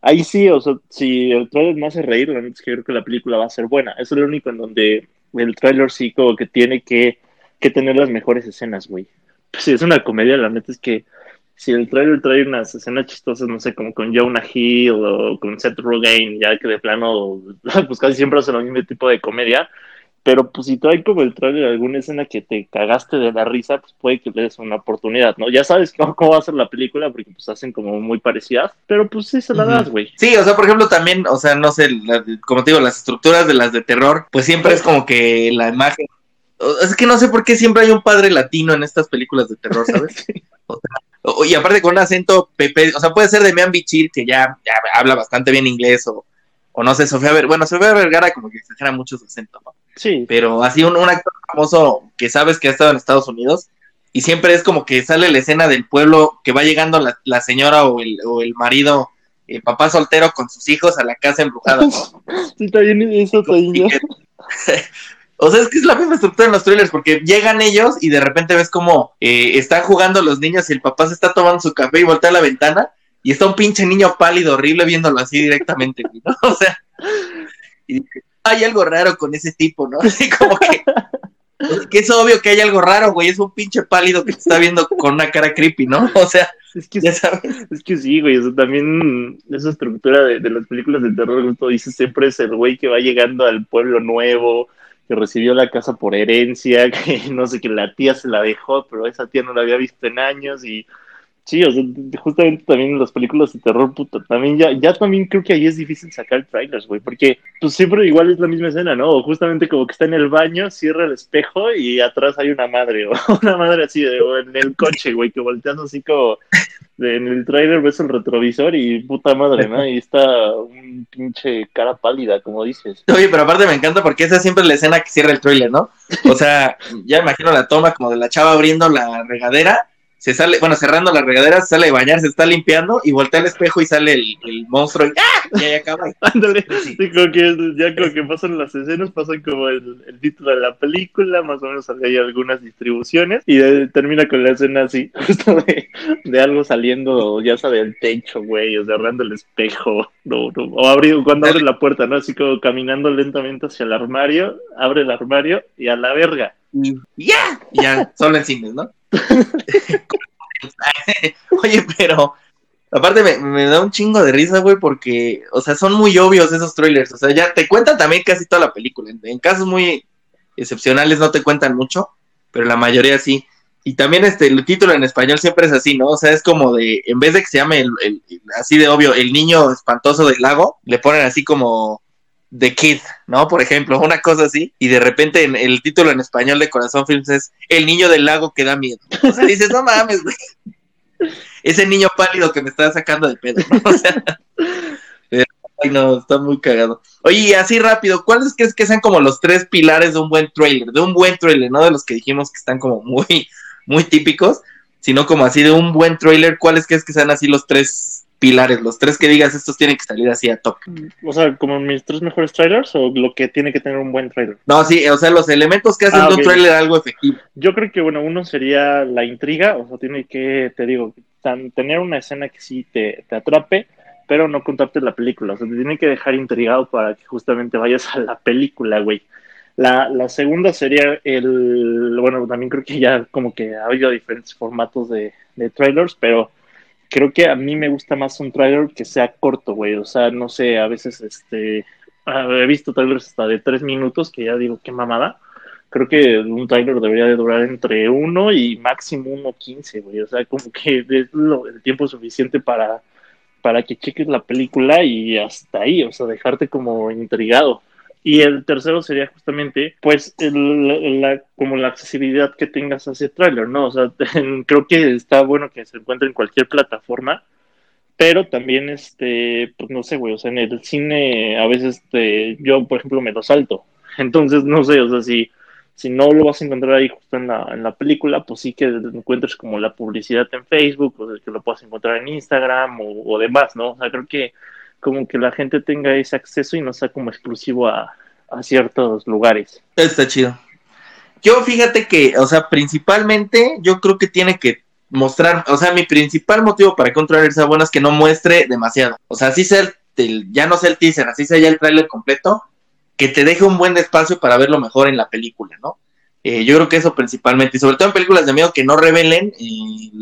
ahí sí, o sea, si el trailer me hace reír, la neta es que creo que la película va a ser buena, eso es lo único en donde el trailer sí como que tiene que, que tener las mejores escenas, güey. Pues si es una comedia, la neta es que si el trailer trae unas escenas chistosas, no sé, como con Jonah Hill o con Seth Rogen, ya que de plano, pues casi siempre hacen el mismo tipo de comedia, pero pues si trae como el trailer alguna escena que te cagaste de la risa, pues puede que le des una oportunidad, ¿no? Ya sabes cómo, cómo va a ser la película, porque pues hacen como muy parecidas, pero pues sí se la das, güey. Sí, o sea, por ejemplo, también, o sea, no sé, la- como te digo, las estructuras de las de terror, pues siempre es como que la imagen. Es que no sé por qué siempre hay un padre latino en estas películas de terror, ¿sabes? O sea, o- y aparte con un acento Pepe, o sea, puede ser de Mian Bichir, que ya, ya habla bastante bien inglés, o, o no sé, Sofía Vergara, bueno, Sofía Vergara como que exagera mucho su acento, ¿no? Sí, Pero así un, un actor famoso que sabes que ha estado en Estados Unidos, y siempre es como que sale la escena del pueblo que va llegando la, la señora o el, o el marido, el papá soltero con sus hijos a la casa embrujada. O sea, es que es la misma estructura en los trailers, porque llegan ellos y de repente ves como eh, están jugando los niños y el papá se está tomando su café y voltea a la ventana y está un pinche niño pálido, horrible, viéndolo así directamente, ¿no? O sea, y hay algo raro con ese tipo, ¿no? Así como que, que es obvio que hay algo raro, güey, es un pinche pálido que te está viendo con una cara creepy, ¿no? O sea, Es que ya sabes. Es que sí, güey, o sea, también esa estructura de, de las películas de terror, justo dices, siempre es el güey que va llegando al pueblo nuevo, que recibió la casa por herencia, que no sé, que la tía se la dejó, pero esa tía no la había visto en años y sí, o sea, justamente también en las películas de terror, puta, también ya, ya también creo que ahí es difícil sacar trailers, güey, porque pues siempre igual es la misma escena, ¿no? O justamente como que está en el baño, cierra el espejo y atrás hay una madre, o una madre así, o en el coche, güey, que volteas así como de- en el trailer ves el retrovisor y puta madre, ¿no? Y está un pinche cara pálida, como dices. Oye, pero aparte me encanta porque esa siempre es la escena que cierra el trailer, ¿no? O sea, ya imagino la toma como de la chava abriendo la regadera, se sale, bueno, cerrando la regadera, se sale de bañar, se está limpiando y voltea al espejo y sale el, el monstruo y ¡ah! Y ahí acaba. Ándale, Sí. sí, como que ya como que pasan las escenas, pasan como el, el título de la película, más o menos hay algunas distribuciones y termina con la escena así, justo de, de algo saliendo, ya sea del techo, güey, o cerrando el espejo, no, no, o abriendo, cuando abre la puerta, ¿no? Así como caminando lentamente hacia el armario, abre el armario y a la verga. ¡Ya! Ya, solo en cines, ¿no? Oye, pero aparte me, me da un chingo de risa, güey, porque, o sea, son muy obvios esos trailers. O sea, ya te cuentan también casi toda la película. En, casos muy excepcionales no te cuentan mucho, pero la mayoría sí. Y también este, el título en español siempre es así, ¿no? O sea, es como de, en vez de que se llame el- el- así de obvio, el niño espantoso del lago, le ponen así como The Kid, ¿no? Por ejemplo, una cosa así. Y de repente en el título en español de Corazón Films es El niño del lago que da miedo. O sea, dices, no mames, güey. Ese niño pálido que me está sacando de pedo, ¿no? O sea, ay, no, está muy cagado. Oye, y así rápido, ¿cuáles crees que sean como los tres pilares de un buen trailer? De un buen trailer, no de los que dijimos que están como muy, muy típicos, sino como así de un buen trailer, ¿cuáles crees que sean así los tres pilares? Los tres que digas, estos tienen que salir así a top. O sea, como mis tres mejores trailers o lo que tiene que tener un buen trailer. No, sí, o sea, los elementos que hacen Ah, de un trailer algo efectivo. Yo creo que, bueno, uno sería la intriga, o sea, tiene que, te digo, tan- tener una escena que sí te, te atrape, pero no contarte la película, o sea, te tiene que dejar intrigado para que justamente vayas a la película, güey. La, la segunda sería el, bueno, también creo que ya como que ha habido diferentes formatos de, de trailers, pero creo que a mí me gusta más un trailer que sea corto, güey. O sea, no sé, a veces este ah, he visto trailers hasta de tres minutos que ya digo qué mamada. Creo que un trailer debería de durar entre uno y máximo uno quince, güey. O sea, como que es lo- el tiempo suficiente para, para que cheques la película y hasta ahí, o sea, dejarte como intrigado. Y el tercero sería justamente, pues, el- la, como la accesibilidad que tengas a ese tráiler, ¿no? O sea, creo que está bueno que se encuentre en cualquier plataforma, pero también, este, pues no sé, güey, o sea, en el cine a veces este, yo, por ejemplo, me lo salto. Entonces, no sé, o sea, si, si no lo vas a encontrar ahí justo en la, en la película, pues sí que encuentres como la publicidad en Facebook, o que lo puedas encontrar en Instagram o, o demás, ¿no? O sea, creo que como que la gente tenga ese acceso y no sea como exclusivo a, ciertos lugares. Está chido. Yo fíjate que, o sea, principalmente yo creo que tiene que mostrar, o sea, mi principal motivo para trailer sea bueno es que no muestre demasiado. O sea, así sea el, ya no sea el teaser, así sea ya el trailer completo, que te deje un buen espacio para verlo mejor en la película, ¿no? Eh, yo creo que eso principalmente, y sobre todo en películas de miedo que no revelen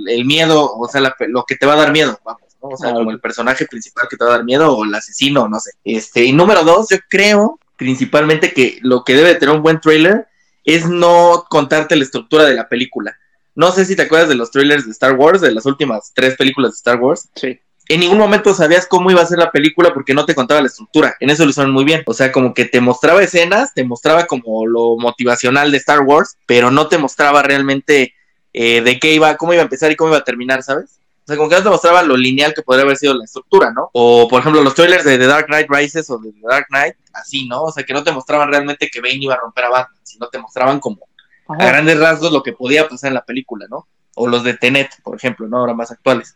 el miedo, o sea, lo que te va a dar miedo, vamos, ¿no? O sea, Ah, como el personaje principal que te va a dar miedo, o el asesino, no sé. Este, y número dos, yo creo principalmente que lo que debe de tener un buen trailer es no contarte la estructura de la película. No sé si te acuerdas de los trailers de Star Wars, de las últimas tres películas de Star Wars. Sí. En ningún momento sabías cómo iba a ser la película porque no te contaba la estructura. En eso lo hicieron muy bien. O sea, como que te mostraba escenas, te mostraba como lo motivacional de Star Wars, pero no te mostraba realmente eh, de qué iba, cómo iba a empezar y cómo iba a terminar, ¿sabes? O sea, como que no te mostraba lo lineal que podría haber sido la estructura, ¿no? O, por ejemplo, los trailers de The Dark Knight Rises o de The Dark Knight, así, ¿no? O sea, que no te mostraban realmente que Bane iba a romper a Batman, sino te mostraban como a grandes rasgos lo que podía pasar en la película, ¿no? O los de Tenet, por ejemplo, ¿no? Ahora más actuales.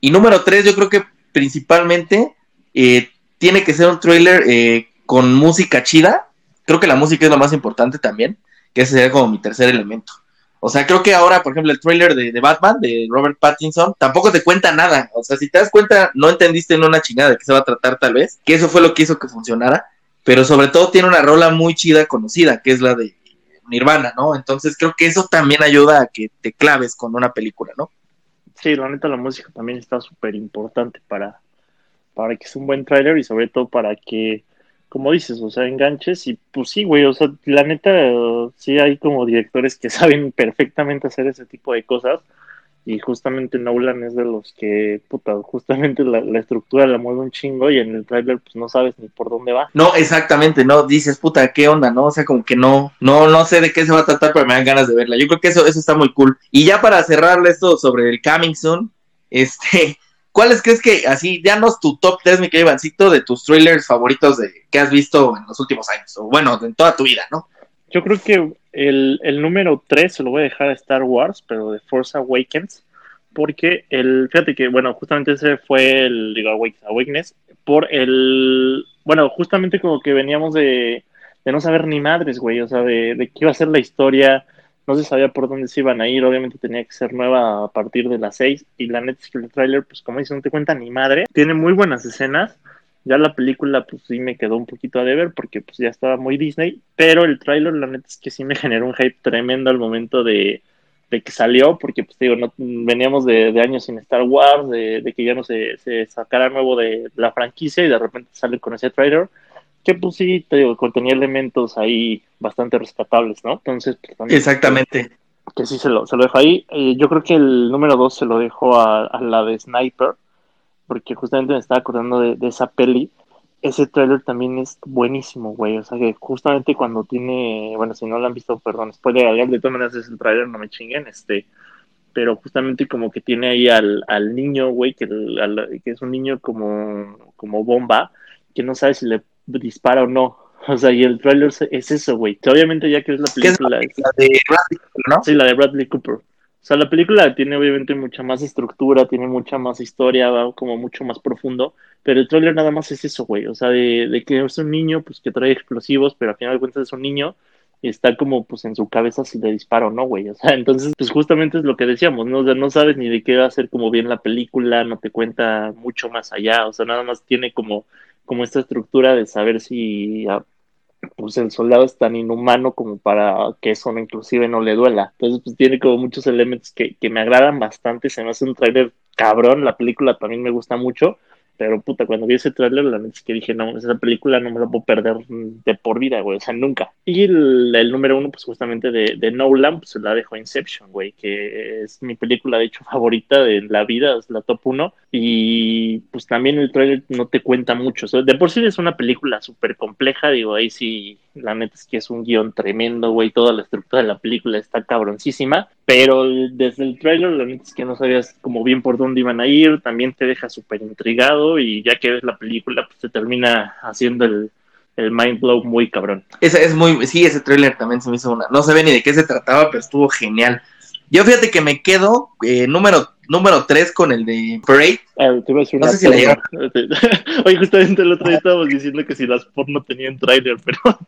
Y número tres, yo creo que principalmente eh, tiene que ser un trailer eh, con música chida. Creo que la música es lo más importante también, que ese sería como mi tercer elemento. O sea, creo que ahora, por ejemplo, el trailer de, de Batman, de Robert Pattinson, tampoco te cuenta nada. O sea, si te das cuenta, no entendiste en una chingada de qué se va a tratar tal vez, que eso fue lo que hizo que funcionara, pero sobre todo tiene una rola muy chida conocida, que es la de Nirvana, ¿no? Entonces creo que eso también ayuda a que te claves con una película, ¿no? Sí, la neta la música también está súper importante para, para que sea un buen trailer y sobre todo para que, como dices, o sea, enganches y pues sí, güey, o sea, la neta sí hay como directores que saben perfectamente hacer ese tipo de cosas y justamente Nolan es de los que, puta, justamente la, estructura la mueve un chingo y en el trailer pues no sabes ni por dónde va. No, exactamente, no, dices, puta, ¿qué onda, no? O sea, como que no, no, no sé de qué se va a tratar, pero me dan ganas de verla. Yo creo que eso, eso está muy cool. Y ya para cerrarle esto sobre el Coming Soon, este, ¿cuáles crees que, así, danos tu top 3, mi querido Ivancito, de tus trailers favoritos de que has visto en los últimos años? O bueno, en toda tu vida, ¿no? Yo creo que el, el número 3 se lo voy a dejar a Star Wars, pero de Force Awakens, porque el, fíjate que, bueno, justamente ese fue el, digo, Awake- Awakeness, por el, bueno, justamente como que veníamos de, de no saber ni madres, güey, o sea, de, de qué iba a ser la historia, no se sabía por dónde se iban a ir, obviamente tenía que ser nueva a partir de las 6, y la neta es que el tráiler, pues como dice, no te cuenta ni madre, tiene muy buenas escenas, ya la película, pues sí me quedó un poquito a deber porque pues ya estaba muy Disney, pero el tráiler, la neta es que sí me generó un hype tremendo al momento de, de que salió, porque pues digo, no, veníamos de, de años sin Star Wars, de, de que ya no se, se sacara nuevo de la franquicia y de repente sale con ese tráiler, que pues sí, te digo, contenía elementos ahí bastante rescatables, ¿no? Entonces, pues, también- Exactamente. que sí se lo, se lo dejo ahí. Eh, yo creo que el número dos se lo dejo a, a la de Sniper, porque justamente me estaba acordando de, de esa peli. Ese trailer también es buenísimo, güey. O sea, que justamente cuando tiene, bueno, si no lo han visto, perdón, spoiler alert, de todas maneras es el trailer, no me chinguen, este, pero justamente como que tiene ahí al, al niño, güey, que, al- que es un niño como, como bomba, que no sabe si le dispara o no. O sea, y el trailer es- es eso, güey. Que obviamente ya que es la ¿Qué es película, es- La de Bradley Cooper, ¿no? Sí, la de Bradley Cooper. O sea, la película tiene obviamente mucha más estructura, tiene mucha más historia, va como mucho más profundo, pero el tráiler nada más es eso, güey. O sea, de, de que es un niño, pues que trae explosivos, pero al final de cuentas es un niño y está como pues en su cabeza si le disparo o no, güey. O sea, entonces, pues justamente es lo que decíamos, ¿no? O sea, no sabes ni de qué va a ser como bien la película, no te cuenta mucho más allá, o sea, nada más tiene como, como esta estructura de saber si ah, pues el soldado es tan inhumano como para que eso inclusive no le duela. Entonces, pues tiene como muchos elementos que, que me agradan bastante. Se me hace un tráiler cabrón, la película también me gusta mucho, pero puta, cuando vi ese tráiler, la neta es que dije, no, esa película no me la puedo perder de por vida, güey, o sea, nunca. Y el, el número uno, pues justamente de, de Nolan, pues la dejo Inception, güey, que es mi película, de hecho, favorita de la vida, es la top uno, y pues también el tráiler no te cuenta mucho, de por sí es una película súper compleja, digo, ahí sí, la neta es que es un guion tremendo, güey, toda la estructura de la película está cabroncísima, pero desde el tráiler la neta es que no sabías como bien por dónde iban a ir, también te deja súper intrigado y ya que ves la película pues te termina haciendo el, el mind blow muy cabrón. Esa es muy, sí, ese tráiler también se me hizo una. No sabía ni de qué se trataba, pero estuvo genial. Yo fíjate que me quedo eh, número número 3 con el de Parade. Ah, te iba a decir No sé si la. Oye, justamente el otro día estábamos diciendo que si las porno tenían tráiler, pero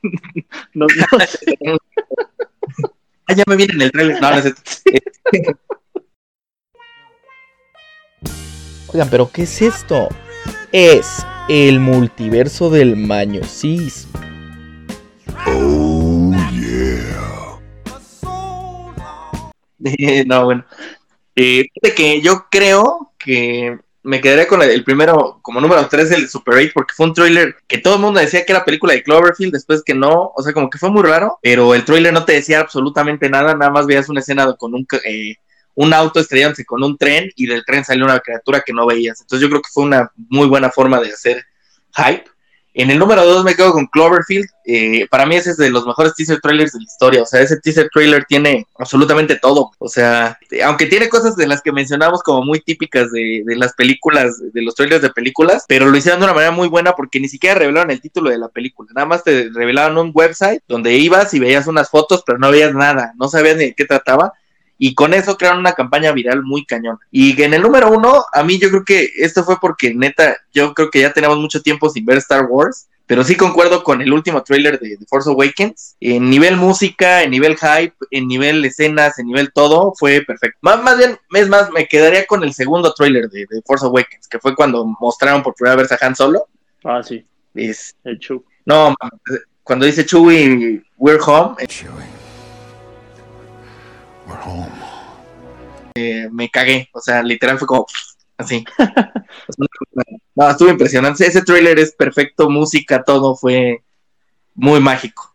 no, no sé. Ah, ya me viene en el tráiler. No, no. Eh, Oigan, pero ¿qué es esto? Es el multiverso del mañosismo. Eh, no, bueno. Eh, fíjate que yo creo que me quedaría con el, primero, como número 3, el Super 8, porque fue un tráiler que todo el mundo decía que era película de Cloverfield, después que no, o sea, como que fue muy raro, pero el tráiler no te decía absolutamente nada, nada más veías una escena con un, eh, un auto estrellándose con un tren y del tren salió una criatura que no veías. Entonces yo creo que fue una muy buena forma de hacer hype. En el número 2 me quedo con Cloverfield. Eh, para mí ese es de los mejores teaser trailers de la historia. O sea, ese teaser trailer tiene absolutamente todo. O sea, eh, aunque tiene cosas de las que mencionamos como muy típicas de, de las películas, de los trailers de películas, pero lo hicieron de una manera muy buena porque ni siquiera revelaron el título de la película. Nada más te revelaron un website donde ibas y veías unas fotos, pero no veías nada. No sabías de qué trataba. Y con eso crearon una campaña viral muy cañón. Y en el número uno, a mí yo creo que esto fue porque neta, yo creo que ya tenemos mucho tiempo sin ver Star Wars. Pero sí concuerdo con el último trailer de, The Force Awakens. En nivel música, en nivel hype, en nivel escenas, en nivel todo, fue perfecto. Más, más bien, es más, me quedaría con el segundo trailer de, The Force Awakens, que fue cuando mostraron por primera vez a Han Solo. Ah, sí, Es, el show. no, cuando dice Chewie, we're home, eh, me cagué. O sea, literal fue como así. no, estuvo impresionante. Ese trailer es perfecto, música, todo fue muy mágico.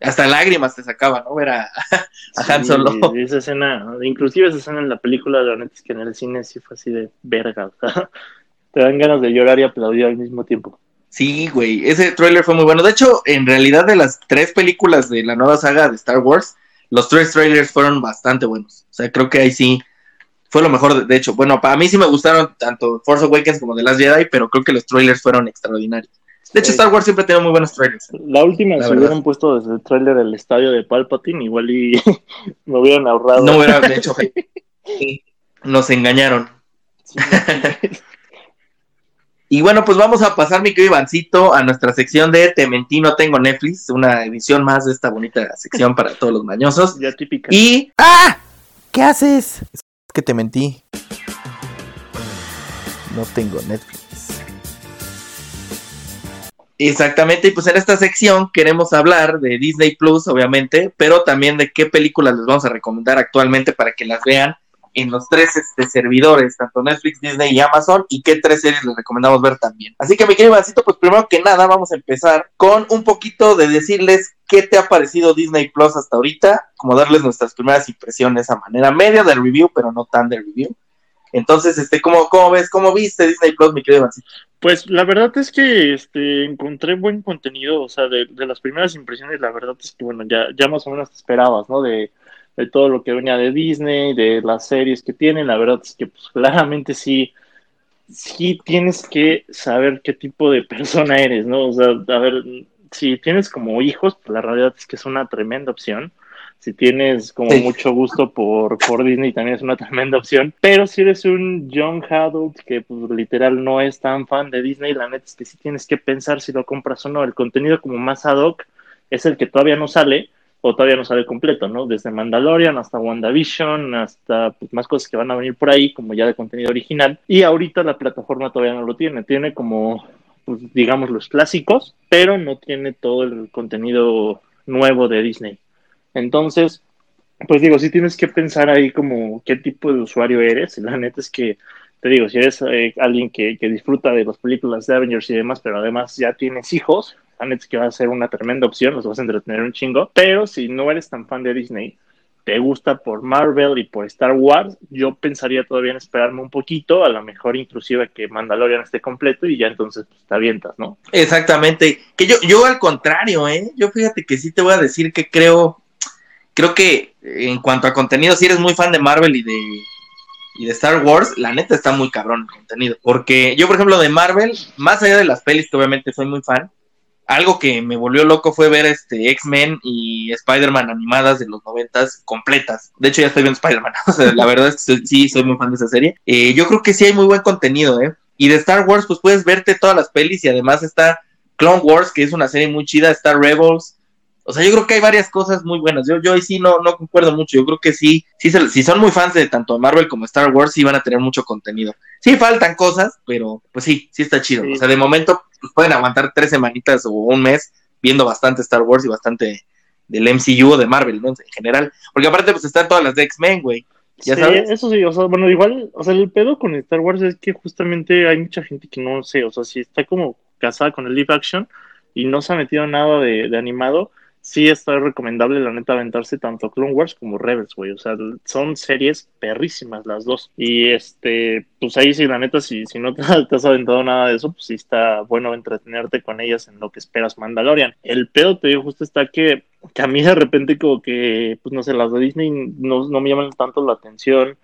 Hasta lágrimas te sacaba, ¿no? Ver a, a Han Sí, Solo. Esa escena, inclusive esa escena en la película, la neta es que en el cine sí fue así de verga. o sea, te dan ganas de llorar y aplaudir al mismo tiempo. Sí, güey, ese trailer fue muy bueno. De hecho, en realidad de las tres películas de la nueva saga de Star Wars, los tres trailers fueron bastante buenos. O sea, creo que ahí sí fue lo mejor. De, de hecho, bueno, para mí sí me gustaron tanto Force Awakens como The Last Jedi, pero creo que los trailers fueron extraordinarios. De hecho. Star Wars siempre tenido muy buenos trailers. La última, La si verdad. hubieran puesto desde el tráiler del estadio de Palpatine, igual y me hubieran ahorrado. No hubiera de hecho. sí, Nos engañaron. Sí, no, Y bueno, pues vamos a pasar, mi querido Ivancito, a nuestra sección de Te mentí, no tengo Netflix, una edición más de esta bonita sección para todos los mañosos. ya típica. Y ¡Ah! ¿Qué haces? Es que te mentí. No tengo Netflix. Exactamente, y pues en esta sección queremos hablar de Disney Plus, obviamente, pero también de qué películas les vamos a recomendar actualmente para que las vean en los tres este, servidores, tanto Netflix, Disney y Amazon, y qué tres series les recomendamos ver también. Así que, mi querido Ivancito, pues primero que nada vamos a empezar con un poquito de decirles qué te ha parecido Disney Plus hasta ahorita, como darles nuestras primeras impresiones a manera media de review, pero no tan de review. Entonces, este, ¿cómo, cómo ves? ¿Cómo viste Disney Plus, mi querido Ivancito? Pues la verdad es que este encontré buen contenido, o sea, de, de las primeras impresiones, la verdad es que bueno, ya, ya más o menos te esperabas, ¿no? De, de todo lo que venía de Disney, de las series que tienen, la verdad es que pues claramente sí, sí tienes que saber qué tipo de persona eres, ¿no? O sea, a ver, si tienes como hijos, pues la realidad es que es una tremenda opción. Si tienes como Sí. mucho gusto por, por Disney, también es una tremenda opción. Pero si eres un young adult que pues, literal no es tan fan de Disney, la neta es que sí tienes que pensar si lo compras o no. El contenido como más ad hoc es el que todavía no sale o todavía no sale completo, ¿no? Desde Mandalorian hasta WandaVision, hasta pues, más cosas que van a venir por ahí, como ya de contenido original. Y ahorita la plataforma todavía no lo tiene. Tiene como, pues, digamos, los clásicos, pero no tiene todo el contenido nuevo de Disney. Entonces, pues digo, sí tienes que pensar ahí como qué tipo de usuario eres. La neta es que te digo, si eres eh, alguien que, que disfruta de las películas de Avengers y demás, pero además ya tienes hijos, la neta es que va a ser una tremenda opción, los vas a entretener un chingo. Pero si no eres tan fan de Disney, te gusta por Marvel y por Star Wars, yo pensaría todavía en esperarme un poquito, a lo mejor inclusive que Mandalorian esté completo y ya entonces pues, te avientas, ¿no? Exactamente. Que yo, yo al contrario, ¿eh? Yo fíjate que sí te voy a decir que creo, creo que en cuanto a contenido, si eres muy fan de Marvel y de, y de Star Wars, la neta está muy cabrón el contenido. Porque yo, por ejemplo, de Marvel, más allá de las pelis, que obviamente soy muy fan, algo que me volvió loco fue ver este X-Men y Spider-Man animadas de los noventas completas. De hecho, ya estoy viendo Spider-Man. O sea, la verdad es que soy- sí, soy muy fan de esa serie. Eh, yo creo que sí hay muy buen contenido, ¿eh? Y de Star Wars, pues puedes verte todas las pelis y además está Clone Wars, que es una serie muy chida, está Rebels. O sea, yo creo que hay varias cosas muy buenas. Yo, yo ahí sí no, no concuerdo mucho. Yo creo que sí, sí se- si son muy fans de tanto Marvel como Star Wars, sí van a tener mucho contenido. Sí faltan cosas, pero pues sí, sí está chido. Sí. O sea, de momento pueden aguantar tres semanitas o un mes viendo bastante Star Wars y bastante del MCU o de Marvel, ¿no? En general. Porque aparte, pues están todas las de X-Men, güey. Ya Sí, sabes. Eso sí, o sea, bueno, igual, o sea, el pedo con Star Wars es que justamente hay mucha gente que no sé, o sea, si está como casada con el live action y no se ha metido nada de, de animado, sí está recomendable, la neta, aventarse tanto Clone Wars como Rebels, güey, o sea, son series perrísimas las dos. Y este, pues ahí sí, la neta, si, si no te, has aventado nada de eso, pues sí está bueno entretenerte con ellas en lo que esperas Mandalorian. El pedo, te digo, justo está que que a mí de repente como que, pues no sé, las de Disney no, no me llaman tanto la atención.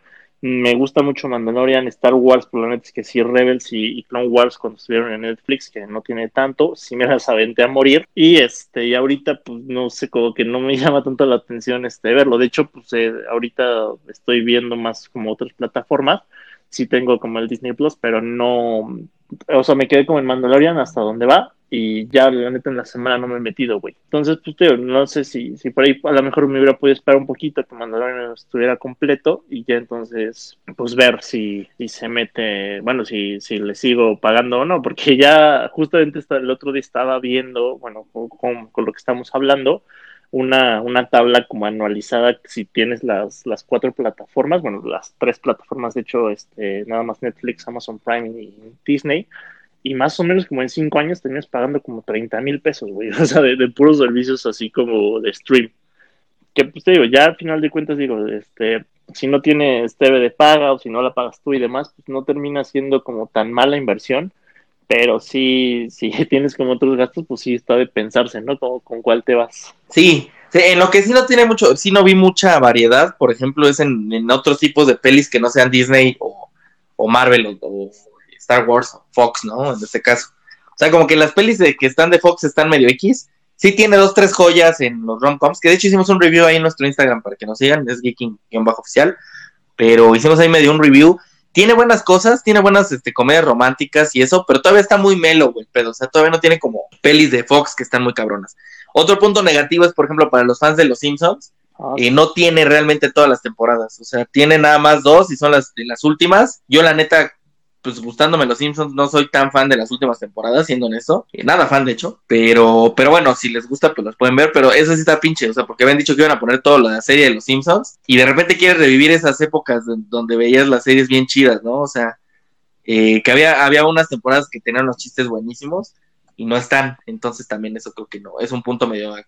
Me gusta mucho Mandalorian, Star Wars, por la neta que sí, Rebels y, y Clone Wars cuando estuvieron en Netflix, que no tiene tanto, sí me las aventé a morir. Y este, y ahorita, pues no sé, como que no me llama tanto la atención este verlo. De hecho, pues eh, ahorita estoy viendo más como otras plataformas. Sí tengo como el Disney Plus, pero no, o sea, me quedé como en Mandalorian hasta donde va y ya la neta en la semana no me he metido, güey. Entonces, pues tío, no sé si, si por ahí a lo mejor me hubiera podido esperar un poquito a que Mandalorian estuviera completo y ya entonces, pues ver si, si se mete, bueno, si, si le sigo pagando o no, porque ya justamente el otro día estaba viendo, bueno, con- con lo que estamos hablando, una, una tabla como anualizada si tienes las, las cuatro plataformas, bueno, las tres plataformas, de hecho, este, nada más Netflix, Amazon Prime y Disney, y más o menos como en cinco años tenías pagando como 30 mil pesos, güey, o sea, de, de puros servicios así como de stream. Que pues te digo, ya al final de cuentas digo, este, si no tienes TV de paga o si no la pagas tú y demás, pues no termina siendo como tan mala inversión, pero sí, si tienes como otros gastos, pues sí está de pensarse, ¿no? Como, con cuál te vas. Sí, en lo que sí no tiene mucho, sí no vi mucha variedad, por ejemplo, es en, en otros tipos de pelis que no sean Disney o, o Marvel o, o Star Wars o Fox, ¿no? En este caso. O sea, como que las pelis de, que están de Fox están medio X. Sí tiene dos, tres joyas en los rom-coms, que de hecho hicimos un review ahí en nuestro Instagram para que nos sigan, es geeking-oficial, pero hicimos ahí medio un review. Tiene buenas cosas, tiene buenas este, comedias románticas y eso, pero todavía está muy melo, güey, pero o sea, todavía no tiene como pelis de Fox que están muy cabronas. Otro punto negativo es, por ejemplo, para los fans de Los Simpsons, Ah, eh, no tiene realmente todas las temporadas. O sea, tiene nada más dos y son las las últimas. Yo, la neta, pues gustándome los Simpsons, no soy tan fan de las últimas temporadas, siendo honesto. Eh, nada fan, de hecho. Pero, pero bueno, si les gusta, pues los pueden ver. Pero eso sí está pinche. O sea, porque habían dicho que iban a poner toda la serie de los Simpsons. Y de repente quieres revivir esas épocas de- donde veías las series bien chidas, ¿no? O sea, eh, que había, había unas temporadas que tenían unos chistes buenísimos y no están. Entonces también eso creo que no, es un punto medio a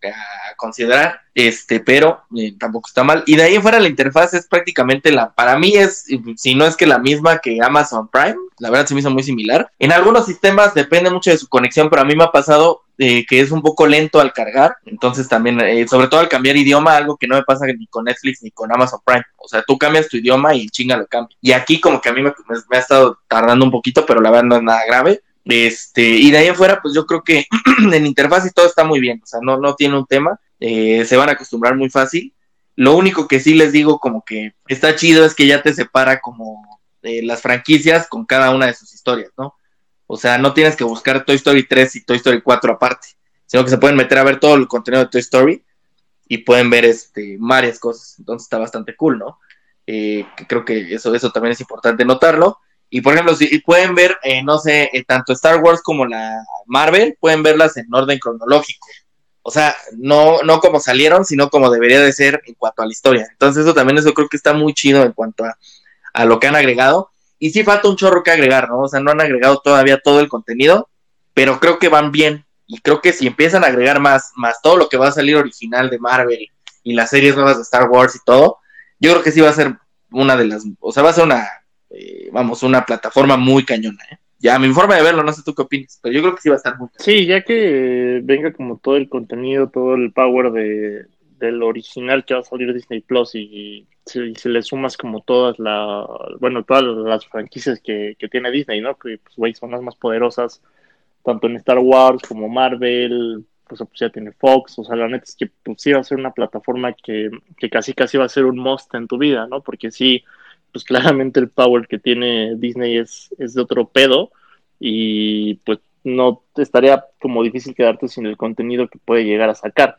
considerar, este, pero eh, tampoco está mal. Y de ahí en fuera la interfaz es prácticamente la, para mí es, si no es que la misma que Amazon Prime, la verdad se me hizo muy similar. En algunos sistemas depende mucho de su conexión, pero a mí me ha pasado eh, que es un poco lento al cargar, entonces también, eh, sobre todo al cambiar idioma, algo que no me pasa ni con Netflix ni con Amazon Prime. O sea, tú cambias tu idioma y chinga lo cambia. Y aquí como que a mí me- me ha estado tardando un poquito, pero la verdad no es nada grave. Este, y de ahí en fuera, pues yo creo que en interfaz y todo está muy bien, o sea, no, no tiene un tema, eh, se van a acostumbrar muy fácil. Lo único que sí les digo como que está chido es que ya te separa como eh, las franquicias con cada una de sus historias, ¿no? O sea, no tienes que buscar Toy Story 3 y Toy Story 4 aparte, sino que se pueden meter a ver todo el contenido de Toy Story y pueden ver este, varias cosas, entonces está bastante cool, ¿no? Eh, creo que eso, eso también es importante notarlo. Y por ejemplo, si pueden ver, eh, no sé, eh, tanto Star Wars como la Marvel, pueden verlas en orden cronológico. O sea, no, no como salieron, sino como debería de ser en cuanto a la historia. Entonces eso también eso creo que está muy chido en cuanto a, a lo que han agregado. y sí falta un chorro que agregar, ¿no? O sea, no han agregado todavía todo el contenido, pero creo que van bien. Y creo que si empiezan a agregar más, más todo lo que va a salir original de Marvel y las series nuevas de Star Wars y todo, yo creo que sí va a ser una de las, o sea, va a ser una, eh, vamos, una plataforma muy cañona, ¿eh? Ya, mi forma de verlo, no sé tú qué opinas, pero yo creo que sí va a estar muy Sí, ya que venga como todo el contenido, todo el power de, del original que va a salir Disney Plus y si, si le sumas como todas la, bueno, todas las franquicias que, que tiene Disney, ¿no? Que pues, güey, son las más poderosas, tanto en Star Wars como Marvel, pues, pues ya tiene Fox, o sea, la neta es que pues, sí va a ser una plataforma que, que casi casi va a ser un must en tu vida, ¿no? Porque sí, pues claramente el power que tiene Disney es, es de otro pedo y pues no estaría como difícil quedarte sin el contenido que puede llegar a sacar.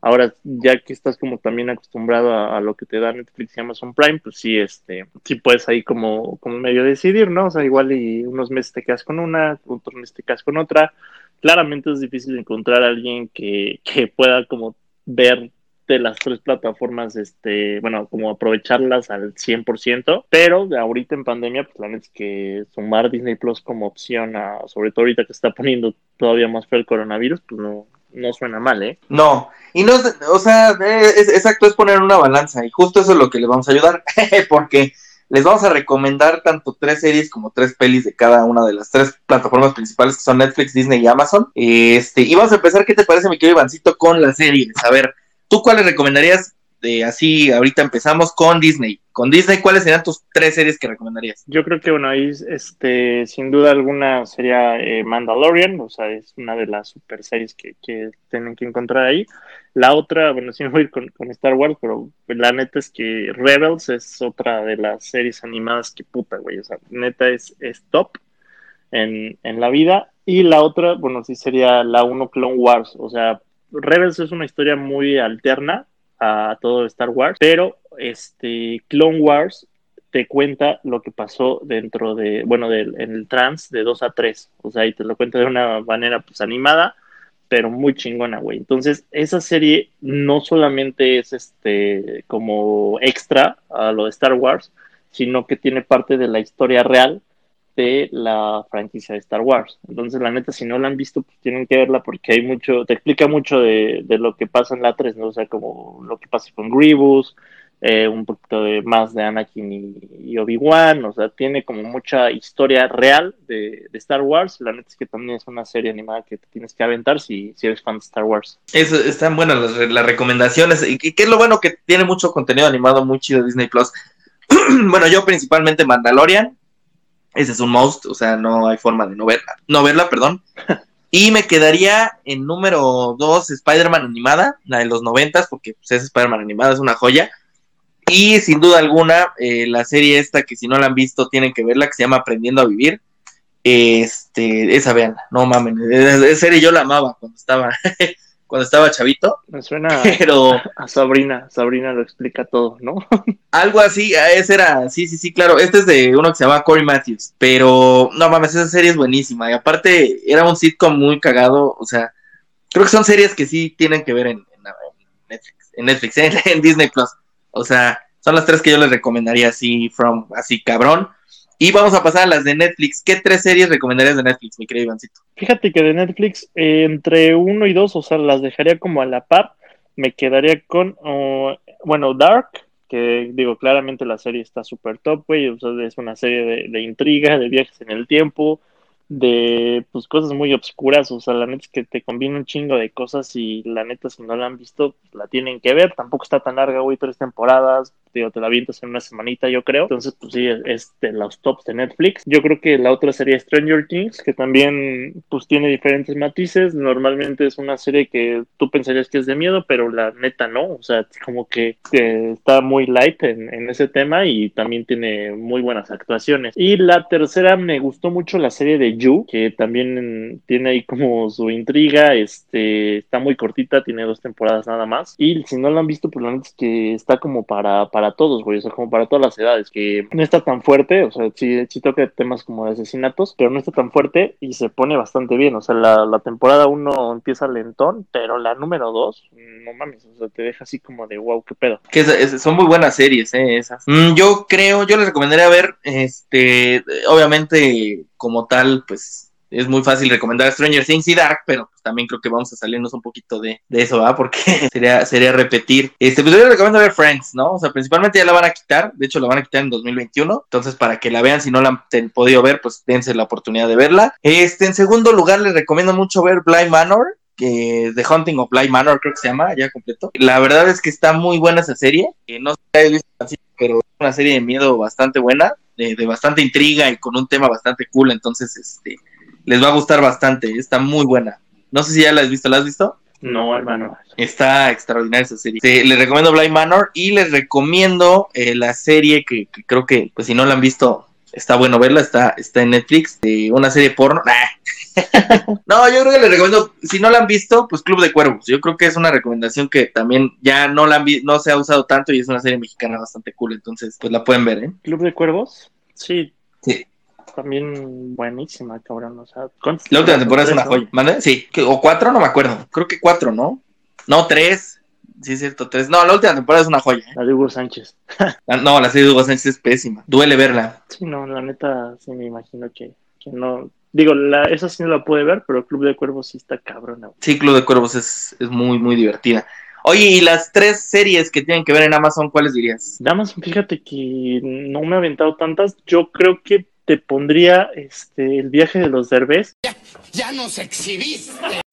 Ahora, ya que estás como también acostumbrado a, a lo que te da Netflix y Amazon Prime, pues sí, este, sí puedes ahí como, como medio decidir, ¿no? O sea, igual y unos meses te quedas con una, otros meses te quedas con otra. Claramente es difícil encontrar a alguien que, que pueda como ver de las tres plataformas, este, bueno, como aprovecharlas al 100%, pero ahorita en pandemia, pues la neta es que sumar Disney Plus como opción, a, sobre todo ahorita que está poniendo todavía más feo el coronavirus, pues no, no suena mal, ¿eh? No, y no, es- o sea, es- exacto, es poner una balanza, y justo eso es lo que les vamos a ayudar, porque les vamos a recomendar tanto tres series como tres pelis de cada una de las tres plataformas principales que son Netflix, Disney y Amazon. Este, y vamos a empezar, ¿qué te parece, mi querido Ivancito, con las series? A ver, ¿tú cuáles recomendarías? Así, ahorita empezamos con Disney. Con Disney, ¿cuáles serían tus tres series que recomendarías? Yo creo que, bueno, ahí, este, sin duda alguna sería eh, Mandalorian, o sea, es una de las super series que, tienen que encontrar ahí. La otra, bueno, sí me voy a ir con, Star Wars, pero la neta es que Rebels es otra de las series animadas que puta, güey, o sea, neta es, es top en, en la vida. Y la otra, bueno, sí sería la 1 Clone Wars, o sea, Rebels es una historia muy alterna a todo Star Wars, pero este Clone Wars te cuenta lo que pasó dentro de, bueno, del, en el trans de 2 a 3. O sea, y te lo cuenta de una manera pues animada, pero muy chingona, güey. Entonces, esa serie no solamente es este como extra a lo de Star Wars, sino que tiene parte de la historia real de la franquicia de Star Wars. Entonces, la neta, si no la han visto, pues tienen que verla porque hay mucho, te explica mucho de, lo que pasa en la 3, ¿no? O sea, como lo que pasa con Grievous, eh, un poquito de más de Anakin y, Obi-Wan, o sea, tiene como mucha historia real de, Star Wars. La neta es que también es una serie animada que te tienes que aventar si, eres fan de Star Wars. Es, están buenas las, recomendaciones. Y que es lo bueno que tiene mucho contenido animado muy chido Disney Plus. bueno, yo principalmente Mandalorian. Ese es un most, o sea, no hay forma de no verla. No verla, perdón. Y me quedaría en número 2 Spider-Man animada, la de los noventas, porque pues, es Spider-Man animada, es una joya. Y sin duda alguna, eh, la serie esta, que si no la han visto, tienen que verla, que se llama Aprendiendo a Vivir. Este, esa vean, no mamen, esa serie yo la amaba cuando estaba, cuando estaba chavito, Me suena pero a Sabrina, Sabrina lo explica todo, ¿no? algo así, ese era, sí, sí, sí, claro, este es de uno que se llama Corey Matthews, pero no mames, esa serie es buenísima, y aparte era un sitcom muy cagado, o sea, creo que son series que sí tienen que ver en, en- en Netflix, en Netflix, en, en Disney Plus, o sea, son las tres que yo les recomendaría así, from, así cabrón, y vamos a pasar a las de Netflix, ¿qué tres series recomendarías de Netflix, mi querido Ivancito? Fíjate que de Netflix, eh, entre uno y dos, o sea, las dejaría como a la par. Me quedaría con, oh, bueno, Dark, que digo, claramente la serie está súper top, güey. O sea, es una serie de, de intriga, de viajes en el tiempo, de pues cosas muy obscuras. O sea, la neta es que te combina un chingo de cosas y la neta, si no la han visto, pues, la tienen que ver. Tampoco está tan larga, güey, tres temporadas. Te la avientas en una semanita, yo creo. Entonces, pues sí, es de los tops de Netflix. Yo creo que la otra sería Stranger Things, que también, pues tiene diferentes matices. Normalmente es una serie que tú pensarías que es de miedo, pero la neta no. O sea, como que está muy light en, ese tema y también tiene muy buenas actuaciones. Y la tercera, me gustó mucho la serie de You, que también tiene ahí como su intriga. Este, está muy cortita, tiene dos temporadas nada más. Y si no la han visto, pues la neta es que está como para para todos, güey, o sea, como para todas las edades, que no está tan fuerte, o sea, sí, sí toca temas como de asesinatos, pero no está tan fuerte y se pone bastante bien, o sea, la, temporada 1 empieza lentón, pero la número 2, no mames, o sea, te deja así como de wow, qué pedo. Que son muy buenas series, eh, esas. Mm, yo creo, yo les recomendaría ver, este, obviamente, como tal, pues es muy fácil recomendar Stranger Things y Dark, pero pues, también creo que vamos a salirnos un poquito de, de eso, ¿verdad? Porque sería, sería repetir. Este, pues yo les recomiendo ver Friends, ¿no? O sea, principalmente ya la van a quitar, de hecho la van a quitar en 2021, entonces para que la vean, si no la han podido ver, pues dense la oportunidad de verla. Este, en segundo lugar, les recomiendo mucho ver Blind Manor, que The Hunting of Blind Manor creo que se llama, ya completo. La verdad es que está muy buena esa serie, que no sé si la visto así, pero es una serie de miedo bastante buena, de, de bastante intriga y con un tema bastante cool, entonces este les va a gustar bastante, está muy buena. No sé si ya la has visto, ¿la has visto? No, hermano. Está extraordinaria esa serie. Sí, les recomiendo Blind Manor y les recomiendo eh, la serie que, que creo que, pues si no la han visto, está bueno verla, está, está en Netflix, de una serie porno. Nah. no, yo creo que les recomiendo, si no la han visto, pues Club de Cuervos. Yo creo que es una recomendación que también ya no la han vi- no se ha usado tanto y es una serie mexicana bastante cool, entonces pues la pueden ver, ¿eh? Club de Cuervos, sí, Sí. También buenísima, cabrón, o sea, ¿cuántas La última temporada es una joya. ¿Mande? Sí. ¿Qué- ¿O cuatro? No me acuerdo. Creo que cuatro, ¿no? No, tres. Sí, es cierto, tres. No, la última temporada es una joya. ¿eh? La de Hugo Sánchez. La- No, la serie de Hugo Sánchez es pésima. Duele verla. Sí, no, la neta, sí me imagino que, que no. Digo, la, esa sí no la pude ver, pero Club de Cuervos sí está cabrona. Sí, Club de Cuervos es, es muy, muy divertida. Oye, y las tres series que tienen que ver en Amazon, ¿cuáles dirías? Damas, fíjate que no me he aventado tantas. Yo creo que te pondría este el viaje de los derbés. Ya nos exhibiste.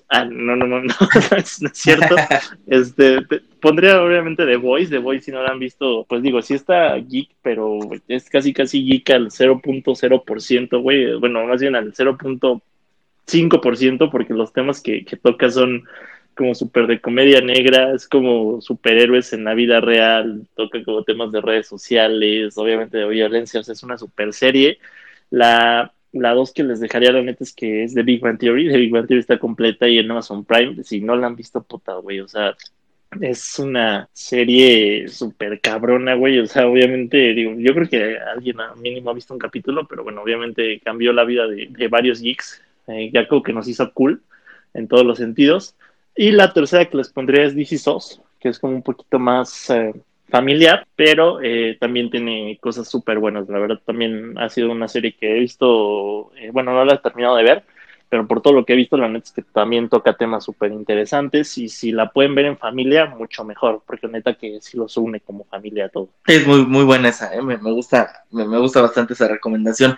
Ah, no, no, no, no, no es, no es cierto. Este, te- pondría obviamente The Voice. The Voice, si no la han visto, pues digo, sí está geek, pero es casi, casi geek al 0.0%, güey. Bueno, más bien al 0.5%, porque los temas que, que toca son como súper de comedia negra, es como superhéroes en la vida real, toca como temas de redes sociales, obviamente de violencia, o sea, es una super serie. La, la dos que les dejaría la neta es que es de Big Bang Theory. The Big Bang Theory está completa y en Amazon Prime. Si no la han visto, puta, güey. O sea, es una serie súper cabrona, güey. O sea, obviamente, digo, yo creo que alguien a mínimo ha visto un capítulo, pero bueno, obviamente cambió la vida de, de varios geeks. Eh, ya como que nos hizo cool en todos los sentidos. Y la tercera que les pondría es DC SOS, que es como un poquito más eh, familiar, pero eh, también tiene cosas súper buenas. La verdad, también ha sido una serie que he visto, eh, bueno, no la he terminado de ver, pero por todo lo que he visto, la neta es que también toca temas súper interesantes y si la pueden ver en familia, mucho mejor, porque neta que sí los une como familia a todo. Es muy, muy buena esa, ¿eh? me, me gusta, me, me gusta bastante esa recomendación.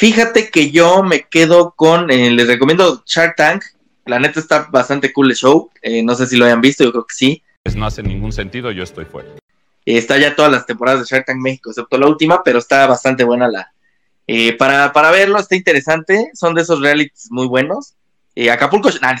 Fíjate que yo me quedo con, eh, les recomiendo Shark Tank. La neta está bastante cool el show. Eh, no sé si lo hayan visto, yo creo que sí. Pues no hace ningún sentido, yo estoy fuera. Está ya todas las temporadas de Shark Tank México, excepto la última, pero está bastante buena la. eh, para, para verlo, está interesante. Son de esos realities muy buenos. Eh, Acapulco, nah.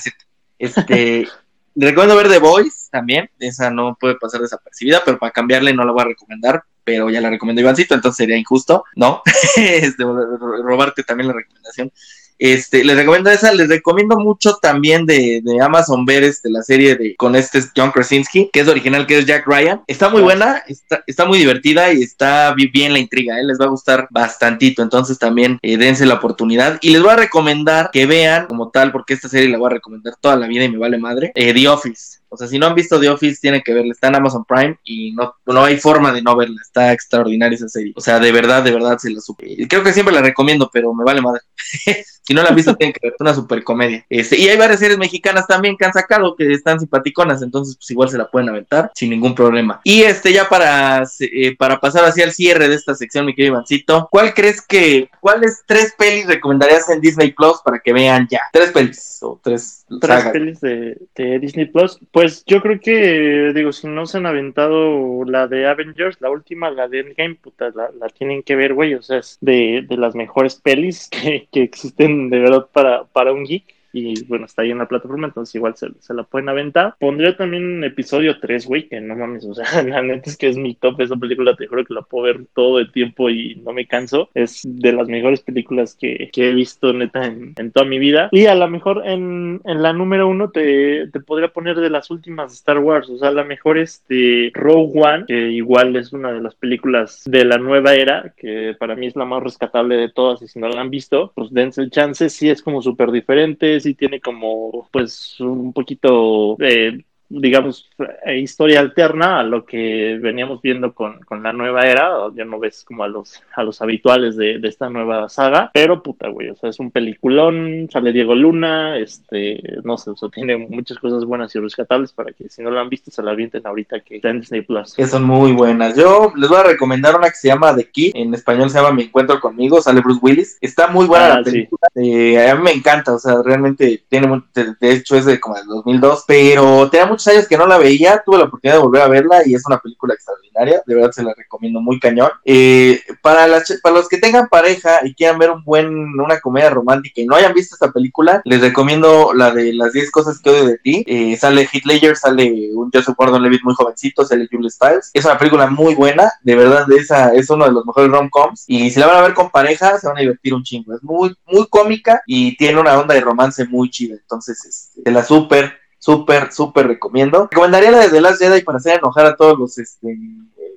Este, recomiendo ver The Voice también. Esa no puede pasar desapercibida, pero para cambiarle no la voy a recomendar. Pero ya la recomiendo Ivancito, entonces sería injusto, ¿no? este, ro- robarte también la recomendación. Este, les recomiendo esa, les recomiendo mucho también de, de Amazon ver este, la serie de con este John Krasinski, que es original, que es Jack Ryan. Está muy buena, está, está muy divertida y está bi- bien la intriga, ¿eh? les va a gustar bastantito, entonces también eh, dense la oportunidad. Y les voy a recomendar que vean como tal, porque esta serie la voy a recomendar toda la vida y me vale madre, eh, The Office. O sea, si no han visto The Office, tienen que verla. Está en Amazon Prime y no, no hay forma de no verla. Está extraordinaria esa serie. O sea, de verdad, de verdad se la supe. Creo que siempre la recomiendo, pero me vale madre. si no la han visto, tienen que ver. Es una super comedia. Este, y hay varias series mexicanas también que han sacado que están simpaticonas. Entonces, pues igual se la pueden aventar sin ningún problema. Y este, ya para, eh, para pasar así al cierre de esta sección, mi querido Ivancito, ¿cuál crees que, cuáles tres pelis recomendarías en Disney Plus para que vean ya? Tres pelis o tres, Tres pelis de, de Disney Plus. Pues yo creo que, digo, si no se han aventado la de Avengers, la última, la de Endgame, puta, la, la tienen que ver, güey. O sea, es de, de las mejores pelis que, que existen de verdad para, para un geek. Y bueno, está ahí en la plataforma, entonces igual se, se la pueden aventar. Pondría también episodio 3, güey, que no mames, o sea, la neta es que es mi top, esa película te juro que la puedo ver todo el tiempo y no me canso. Es de las mejores películas que, que he visto, neta, en, en toda mi vida. Y a lo mejor en, en la número uno te, te podría poner de las últimas de Star Wars, o sea, la mejor es de Rogue One, que igual es una de las películas de la nueva era, que para mí es la más rescatable de todas y si no la han visto, pues dense el chance, sí es como súper diferente, sí tiene como pues un poquito eh, digamos, eh, historia alterna a lo que veníamos viendo con, con la nueva era, ya no ves como a los, a los habituales de, de esta nueva saga, pero puta, güey, o sea, es un peliculón, sale Diego Luna, este, no sé, o sea, tiene muchas cosas buenas y rescatables para que si no lo han visto se la avienten ahorita que está en Disney Plus. Que son muy buenas. Yo les voy a recomendar una que se llama The Key. En español se llama Mi Encuentro Conmigo. Sale Bruce Willis. Está muy buena Ah, la sí. película. Eh, a mí me encanta. O sea, realmente tiene. De, hecho, es de como del 2002. Pero tenía muchos años que no la veía. Tuve la oportunidad de volver a verla y es una película extraordinaria. De verdad se la recomiendo muy cañón. Eh, para, las, para los que tengan pareja y quieran ver un buen, una comedia romántica y no hayan visto esta película, les recomiendo la de las 10 cosas que odio de ti. Eh, sale Heath Ledger, sale un Joseph Gordon-Levitt muy jovencito, sale Julia Stiles. Es una película muy buena, de verdad, esa es uno de los mejores rom-coms. Y si la van a ver con pareja, se van a divertir un chingo. Es muy, muy cómica y tiene una onda de romance muy chida. Entonces, este, te la súper, súper, súper recomiendo. Recomendaría la de The Last Jedi para hacer enojar a todos los, este,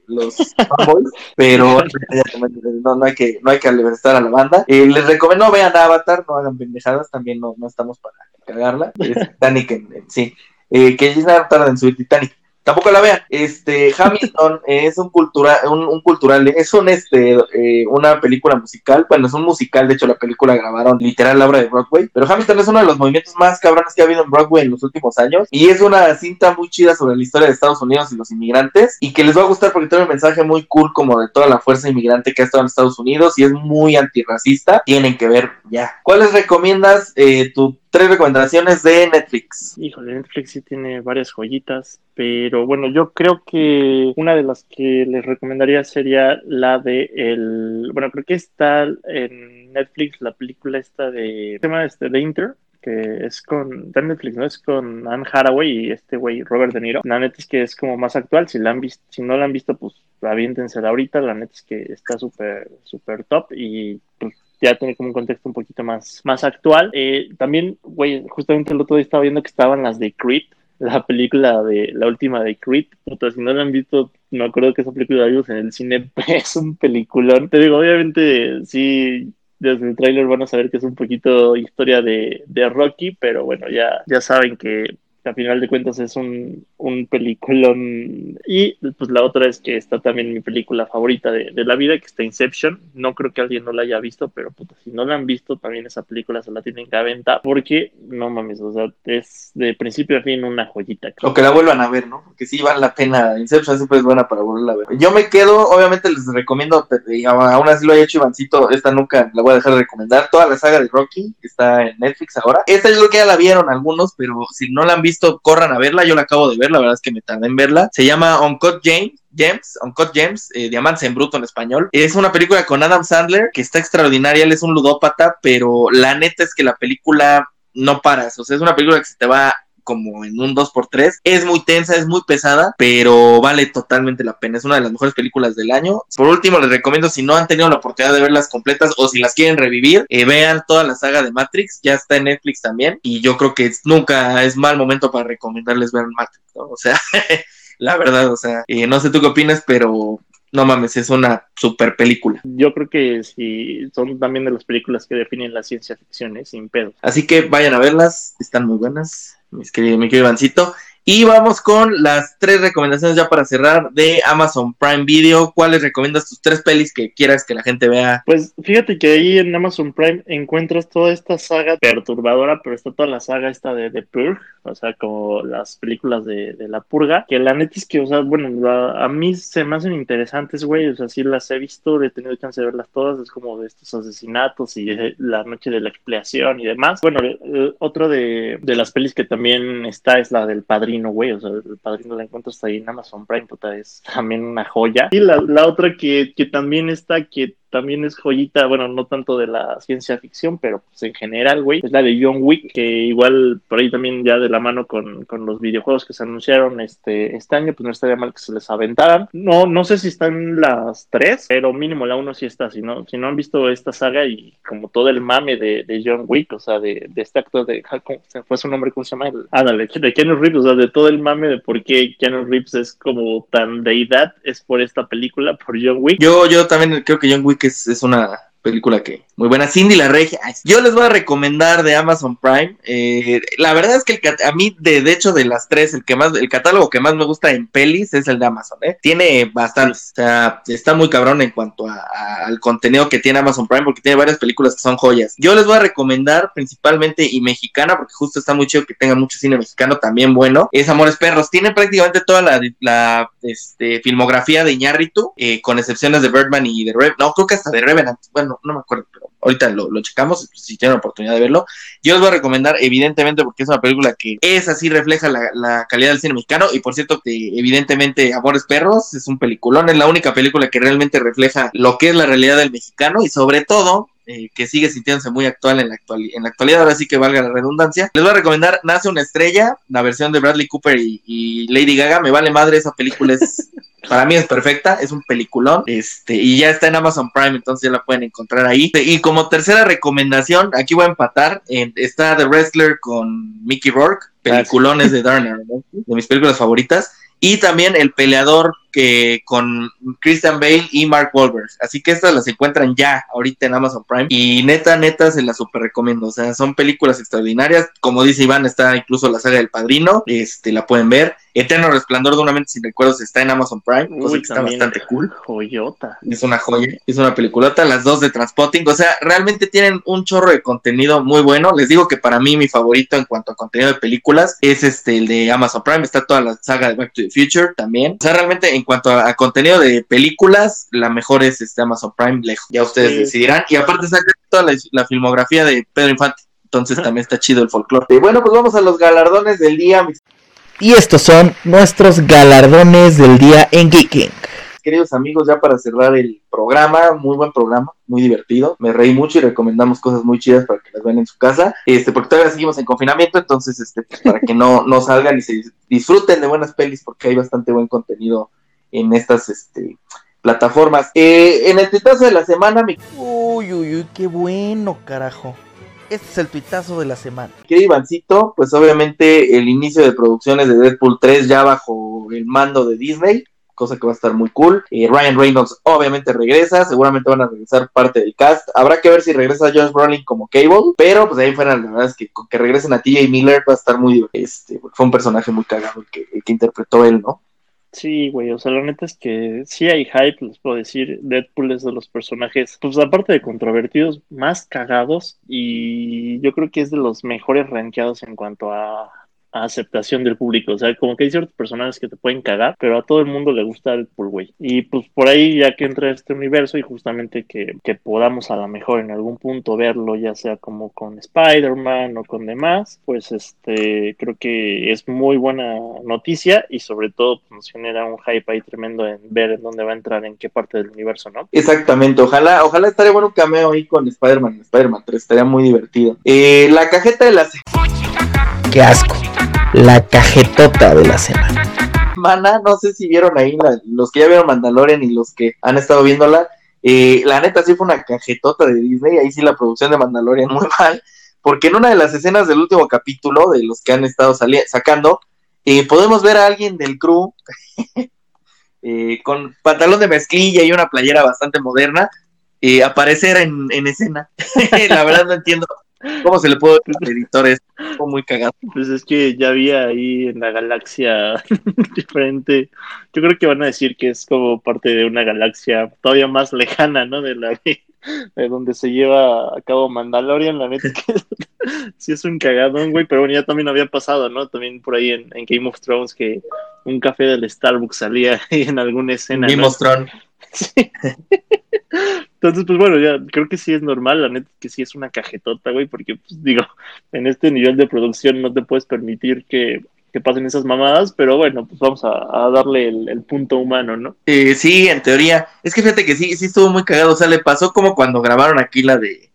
los fanboys, pero no, no hay que, no hay que a la banda. Eh, les recomiendo vean Avatar, no hagan pendejadas, también no, no estamos para cagarla. Es Titanic en, en sí. Eh, que ya tardan en subir Titanic. Tampoco la vean. Este Hamilton es un cultural, un, un cultural, es un este eh, una película musical. Bueno, es un musical, de hecho la película grabaron literal la obra de Broadway. Pero Hamilton es uno de los movimientos más cabrones que ha habido en Broadway en los últimos años. Y es una cinta muy chida sobre la historia de Estados Unidos y los inmigrantes. Y que les va a gustar porque tiene un mensaje muy cool como de toda la fuerza inmigrante que ha estado en Estados Unidos. Y es muy antirracista. Tienen que ver ya. ¿Cuáles recomiendas eh, tu tres recomendaciones de Netflix? Híjole, Netflix sí tiene varias joyitas, pero bueno, yo creo que una de las que les recomendaría sería la de el, bueno, creo que está en Netflix la película esta de, llama este, The Inter, que es con, está en Netflix, ¿no? Es con Anne Hathaway y este güey Robert De Niro. La neta es que es como más actual, si la han visto, si no la han visto, pues aviéntensela ahorita, la neta es que está súper, súper top y pues ya tiene como un contexto un poquito más, más actual. Eh, también, güey, justamente el otro día estaba viendo que estaban las de Creed, la película de la última de Creed. Puta, si no la han visto, me acuerdo que esa película la vimos en el cine, es un peliculón. Te digo, obviamente, sí. Desde el tráiler van a saber que es un poquito historia de, de Rocky, pero bueno, ya, ya saben que a final de cuentas es un, un peliculón. Y pues la otra es que está también mi película favorita de, de la vida, que está Inception. No creo que alguien no la haya visto, pero puta, si no la han visto, también esa película se la tienen que aventar, porque no mames, o sea, es de principio a fin una joyita. O que la vuelvan a ver, ¿no? Porque sí vale la pena. Inception siempre es buena para volverla a ver. Yo me quedo, obviamente les recomiendo, aún así lo haya hecho Ivancito, esta nunca la voy a dejar de recomendar. Toda la saga de Rocky está en Netflix ahora. Esta yo creo que ya la vieron algunos, pero si no la han visto, corran a verla. Yo la acabo de ver, la verdad es que me tardé en verla. Se llama Uncut James. James, Uncut James, eh, Diamantes en Bruto en español. Es una película con Adam Sandler que está extraordinaria. Él es un ludópata, pero la neta es que la película no paras. O sea, es una película que se te va como en un 2x3. Es muy tensa, es muy pesada, pero vale totalmente la pena. Es una de las mejores películas del año. Por último, les recomiendo, si no han tenido la oportunidad de verlas completas o si las quieren revivir, eh, vean toda la saga de Matrix. Ya está en Netflix también. Y yo creo que nunca es mal momento para recomendarles ver Matrix, ¿no? O sea, la verdad, o sea, eh, no sé tú qué opinas, pero no mames, es una super película. Yo creo que sí, son también de las películas que definen la ciencia ficción, ¿eh? sin pedo. Así que vayan a verlas, están muy buenas, mis queridos, mi querido Ivancito. Y vamos con las tres recomendaciones ya para cerrar de Amazon Prime Video. ¿Cuáles recomiendas tus tres pelis que quieras que la gente vea? Pues fíjate que ahí en Amazon Prime encuentras toda esta saga perturbadora, pero está toda la saga esta de The Purge, o sea, como las películas de, la purga, que la neta es que, o sea, bueno, a mí se me hacen interesantes, güey, o sea, sí las he visto, he tenido chance de verlas todas, es como de estos asesinatos y de la noche de la expiación y demás. Bueno, eh, otro de, de las pelis que también está es la del Padrino, güey, o sea, el Padrino la encuentras ahí en Amazon Prime, puta, es también una joya. Y la, la otra que, que también está, que también es joyita, bueno, no tanto de la ciencia ficción, pero pues en general, güey, es la de John Wick, que igual por ahí también ya de la mano con, con los videojuegos que se anunciaron este, este año, pues no estaría mal que se les aventaran. No, no sé si están las tres, pero mínimo la uno sí está, si no, si no han visto esta saga y como todo el mame de, de John Wick, o sea, de, de este actor de, ¿cómo se fue su nombre? ¿Cómo se llama? El, ándale, de Keanu Reeves, o sea, de todo el mame de por qué Keanu Reeves es como tan deidad, es por esta película, por John Wick. Yo, yo también creo que John Wick es, es una película que muy buena. Cindy la Regia. Yo les voy a recomendar de Amazon Prime. Eh, la verdad es que el a mí, de, de hecho, de las tres, el que más, el catálogo que más me gusta en pelis es el de Amazon. ¿eh? Tiene bastantes. O sea, está muy cabrón en cuanto a- al contenido que tiene Amazon Prime, porque tiene varias películas que son joyas. Yo les voy a recomendar principalmente y mexicana, porque justo está muy chido que tenga mucho cine mexicano también bueno. Es Amores Perros. Tiene prácticamente toda la, la, este, filmografía de Iñárritu, eh, con excepciones de Birdman y de Revenant. No, creo que hasta de Revenant. Bueno, no me acuerdo, pero ahorita lo, lo checamos si tienen la oportunidad de verlo. Yo les voy a recomendar, evidentemente, porque es una película que es así, refleja la, la calidad del cine mexicano. Y por cierto, que evidentemente Amores Perros es un peliculón, es la única película que realmente refleja lo que es la realidad del mexicano y sobre todo eh, que sigue sintiéndose muy actual en la, actuali- en la actualidad, ahora sí que valga la redundancia. Les voy a recomendar Nace una estrella, la versión de Bradley Cooper y, y Lady Gaga. Me vale madre, esa película es, para mí es perfecta, es un peliculón, este, y ya está en Amazon Prime, entonces ya la pueden encontrar ahí. Y como tercera recomendación, aquí voy a empatar, en- está The Wrestler con Mickey Rourke, peliculones de Darren Aronofsky, de mis películas favoritas. Y también El Peleador que con Christian Bale y Mark Wahlberg. Así que estas las encuentran ya ahorita en Amazon Prime. Y neta, neta, se las super recomiendo. O sea, son películas extraordinarias. Como dice Iván, está incluso la saga del Padrino. Este, la pueden ver. Eterno Resplandor de una mente sin recuerdos está en Amazon Prime. cosa que está bastante cool. Joyota. Es una joya, es una peliculota, las dos de Transpotting, o sea, realmente tienen un chorro de contenido muy bueno. Les digo que para mí mi favorito en cuanto a contenido de películas es este el de Amazon Prime, está toda la saga de Back to the Future también. O sea, realmente en cuanto a, a contenido de películas, la mejor es este Amazon Prime lejos. Ya ustedes Sí. decidirán y aparte saca toda la, la filmografía de Pedro Infante. Entonces también está chido el folclore. Y bueno, pues vamos a los galardones del día, mis Y estos son nuestros galardones del día en Geeking. queridos amigos, ya para cerrar el programa, muy buen programa, muy divertido. Me reí mucho y recomendamos cosas muy chidas para que las vean en su casa. Este, porque todavía seguimos en confinamiento, entonces, este, para que no, no salgan y se disfruten de buenas pelis, porque hay bastante buen contenido en estas, este, plataformas. Eh, en el tuitazo de la semana, mi Uy, uy, uy, qué bueno, carajo. Este es el tuitazo de la semana. querido Ivancito, pues obviamente el inicio de producciones de Deadpool 3 ya bajo el mando de Disney, cosa que va a estar muy cool. Eh, Ryan Reynolds obviamente regresa, seguramente van a regresar parte del cast. Habrá que ver si regresa Josh Brolin como Cable, pero pues ahí fuera la verdad es que con que regresen a TJ Miller va a estar muy divertido. Este, fue un personaje muy cagado el que, el que interpretó él, ¿no? Sí, güey, o sea, la neta es que sí hay hype, les puedo decir. Deadpool es de los personajes, pues aparte de controvertidos, más cagados y yo creo que es de los mejores rankeados en cuanto a, a aceptación del público. O sea, como que hay ciertos personajes que te pueden cagar, pero a todo el mundo le gusta Deadpool, güey. Y pues por ahí ya que entra este universo y justamente que, que podamos a lo mejor en algún punto verlo, ya sea como con Spider-Man o con demás, pues este, creo que es muy buena noticia y sobre todo pues, nos genera un hype ahí tremendo en ver en dónde va a entrar, en qué parte del universo, ¿no? Exactamente, ojalá, ojalá estaría bueno un cameo ahí con Spider-Man, Spider-Man 3, estaría muy divertido. Eh, la cajeta de la Qué asco. La cajetota de la semana. semana, no sé si vieron ahí los que ya vieron Mandalorian y los que han estado viéndola, eh, la neta sí fue una cajetota de Disney, ahí sí la producción de Mandalorian muy mal, porque en una de las escenas del último capítulo, de los que han estado sacando, eh, podemos ver a alguien del crew eh, con pantalón de mezclilla y una playera bastante moderna eh, aparecer en, en escena. la verdad no entiendo cómo se le puede decir al editor esto, muy cagado. Pues es que ya había ahí en la galaxia diferente. Yo creo que van a decir que es como parte de una galaxia todavía más lejana, ¿no? De la de, de donde se lleva a cabo Mandalorian. La neta que sí es un cagadón, güey. Pero bueno, ya también había pasado, ¿no? También por ahí en, en Game of Thrones que un café del Starbucks salía ahí en alguna escena. Game ¿no? of Thrones. Entonces, pues bueno, ya creo que sí es normal, la neta que sí es una cajetota, güey, porque, pues digo, en este nivel de producción no te puedes permitir que, que pasen esas mamadas, pero bueno, pues vamos a, darle el, el punto humano, ¿no? Eh, sí, en teoría. Es que fíjate que sí, sí estuvo muy cagado. O sea, le pasó como cuando grabaron aquí la de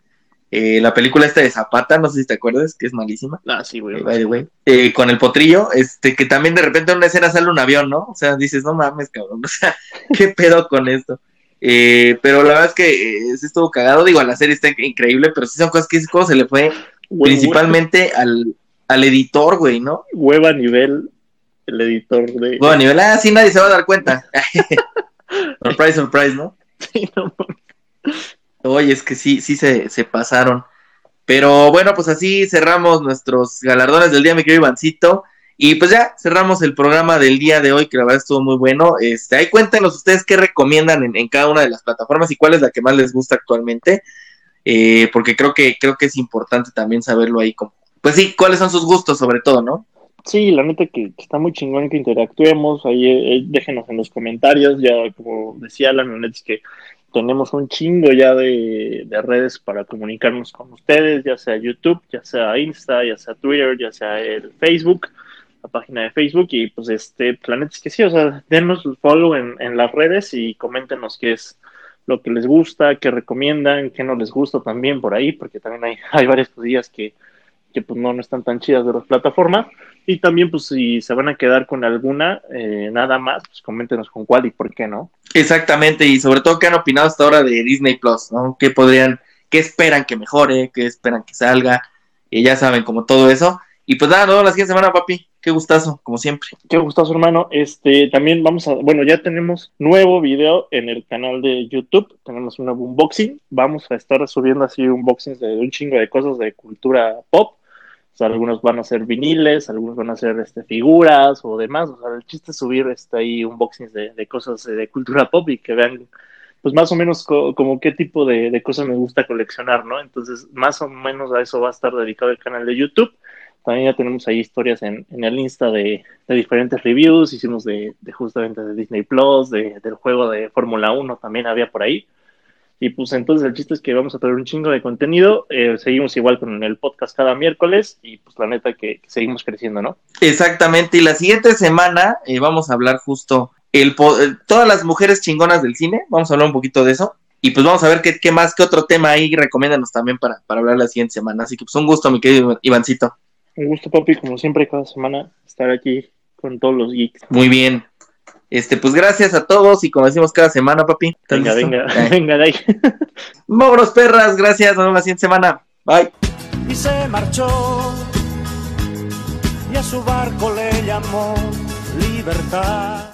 eh, la película esta de Zapata, no sé si te acuerdas, que es malísima. Ah, sí, güey. eh, by the way, eh, con el potrillo, este, que también de repente en una escena sale un avión, ¿no? O sea, dices, no mames, cabrón, o sea, ¿qué pedo con esto? Eh, pero la verdad es que sí estuvo cagado, digo, la serie está increíble, pero sí son cosas que se le fue Güey, principalmente al, al editor, güey, ¿no? Hueva a nivel, el editor de... Bueno, a nivel, ah, sí, nadie se va a dar cuenta. surprise, surprise, ¿no? Sí, no mames. Oye, es que sí, sí se, se pasaron. Pero bueno, pues así cerramos nuestros galardones del día, mi querido Ivancito. Y pues ya cerramos el programa del día de hoy, que la verdad estuvo muy bueno. Este, ahí cuéntenos ustedes qué recomiendan en, cada una de las plataformas y cuál es la que más les gusta actualmente. Eh, porque creo que, creo que es importante también saberlo ahí como. Pues sí, cuáles son sus gustos, sobre todo, ¿no? Sí, la neta que, está muy chingón que interactuemos, ahí eh, déjenos en los comentarios, ya como decía la neta es que tenemos un chingo ya de, de redes para comunicarnos con ustedes, ya sea YouTube, ya sea Insta, ya sea Twitter, ya sea el Facebook, la página de Facebook, y pues este, la neta es que sí, o sea, denos follow en, en las redes y coméntenos qué es lo que les gusta, qué recomiendan, qué no les gusta también por ahí, porque también hay, hay varias cosillas que, que pues no, no están tan chidas de las plataformas. Y también, pues, si se van a quedar con alguna, eh, nada más, pues coméntenos con cuál y por qué no. Exactamente, y sobre todo qué han opinado hasta ahora de Disney Plus, ¿no? ¿Qué podrían, qué esperan que mejore, qué esperan que salga? Y ya saben, como todo eso. Y pues nada, nos vemos la siguiente semana, papi. Qué gustazo, como siempre. Qué gustoso, hermano. Este, también vamos a, bueno, ya tenemos nuevo video en el canal de YouTube. Tenemos un nuevo unboxing. Vamos a estar subiendo así unboxings de un chingo de cosas de cultura pop. Algunos van a ser viniles, algunos van a ser este, figuras o demás. O sea, el chiste es subir este, ahí unboxings de, de cosas eh, de cultura pop y que vean, pues más o menos co- como qué tipo de, de cosas me gusta coleccionar, ¿no? Entonces, más o menos a eso va a estar dedicado el canal de YouTube. También ya tenemos ahí historias en, en el Insta de, de diferentes reviews. Hicimos de, justamente de Disney Plus, de, del juego de Fórmula 1 también había por ahí. Y pues entonces el chiste es que vamos a tener un chingo de contenido. Eh, seguimos igual con el podcast cada miércoles y pues la neta que, que seguimos creciendo, ¿no? Exactamente, y la siguiente semana eh, vamos a hablar justo el po- todas las mujeres chingonas del cine, vamos a hablar un poquito de eso, y pues vamos a ver qué, qué más, qué otro tema ahí, recomiéndanos también para, para hablar la siguiente semana, así que pues un gusto, mi querido Ivancito. Un gusto, papi, como siempre, cada semana estar aquí con todos los geeks. Muy bien, este, pues gracias a todos, y como decimos cada semana, papi. ¿estás Venga, listo? venga, Eh, venga de ahí. Vámonos, perras, gracias, nos vemos la siguiente semana, bye. y se marchó y a su barco le llamó libertad.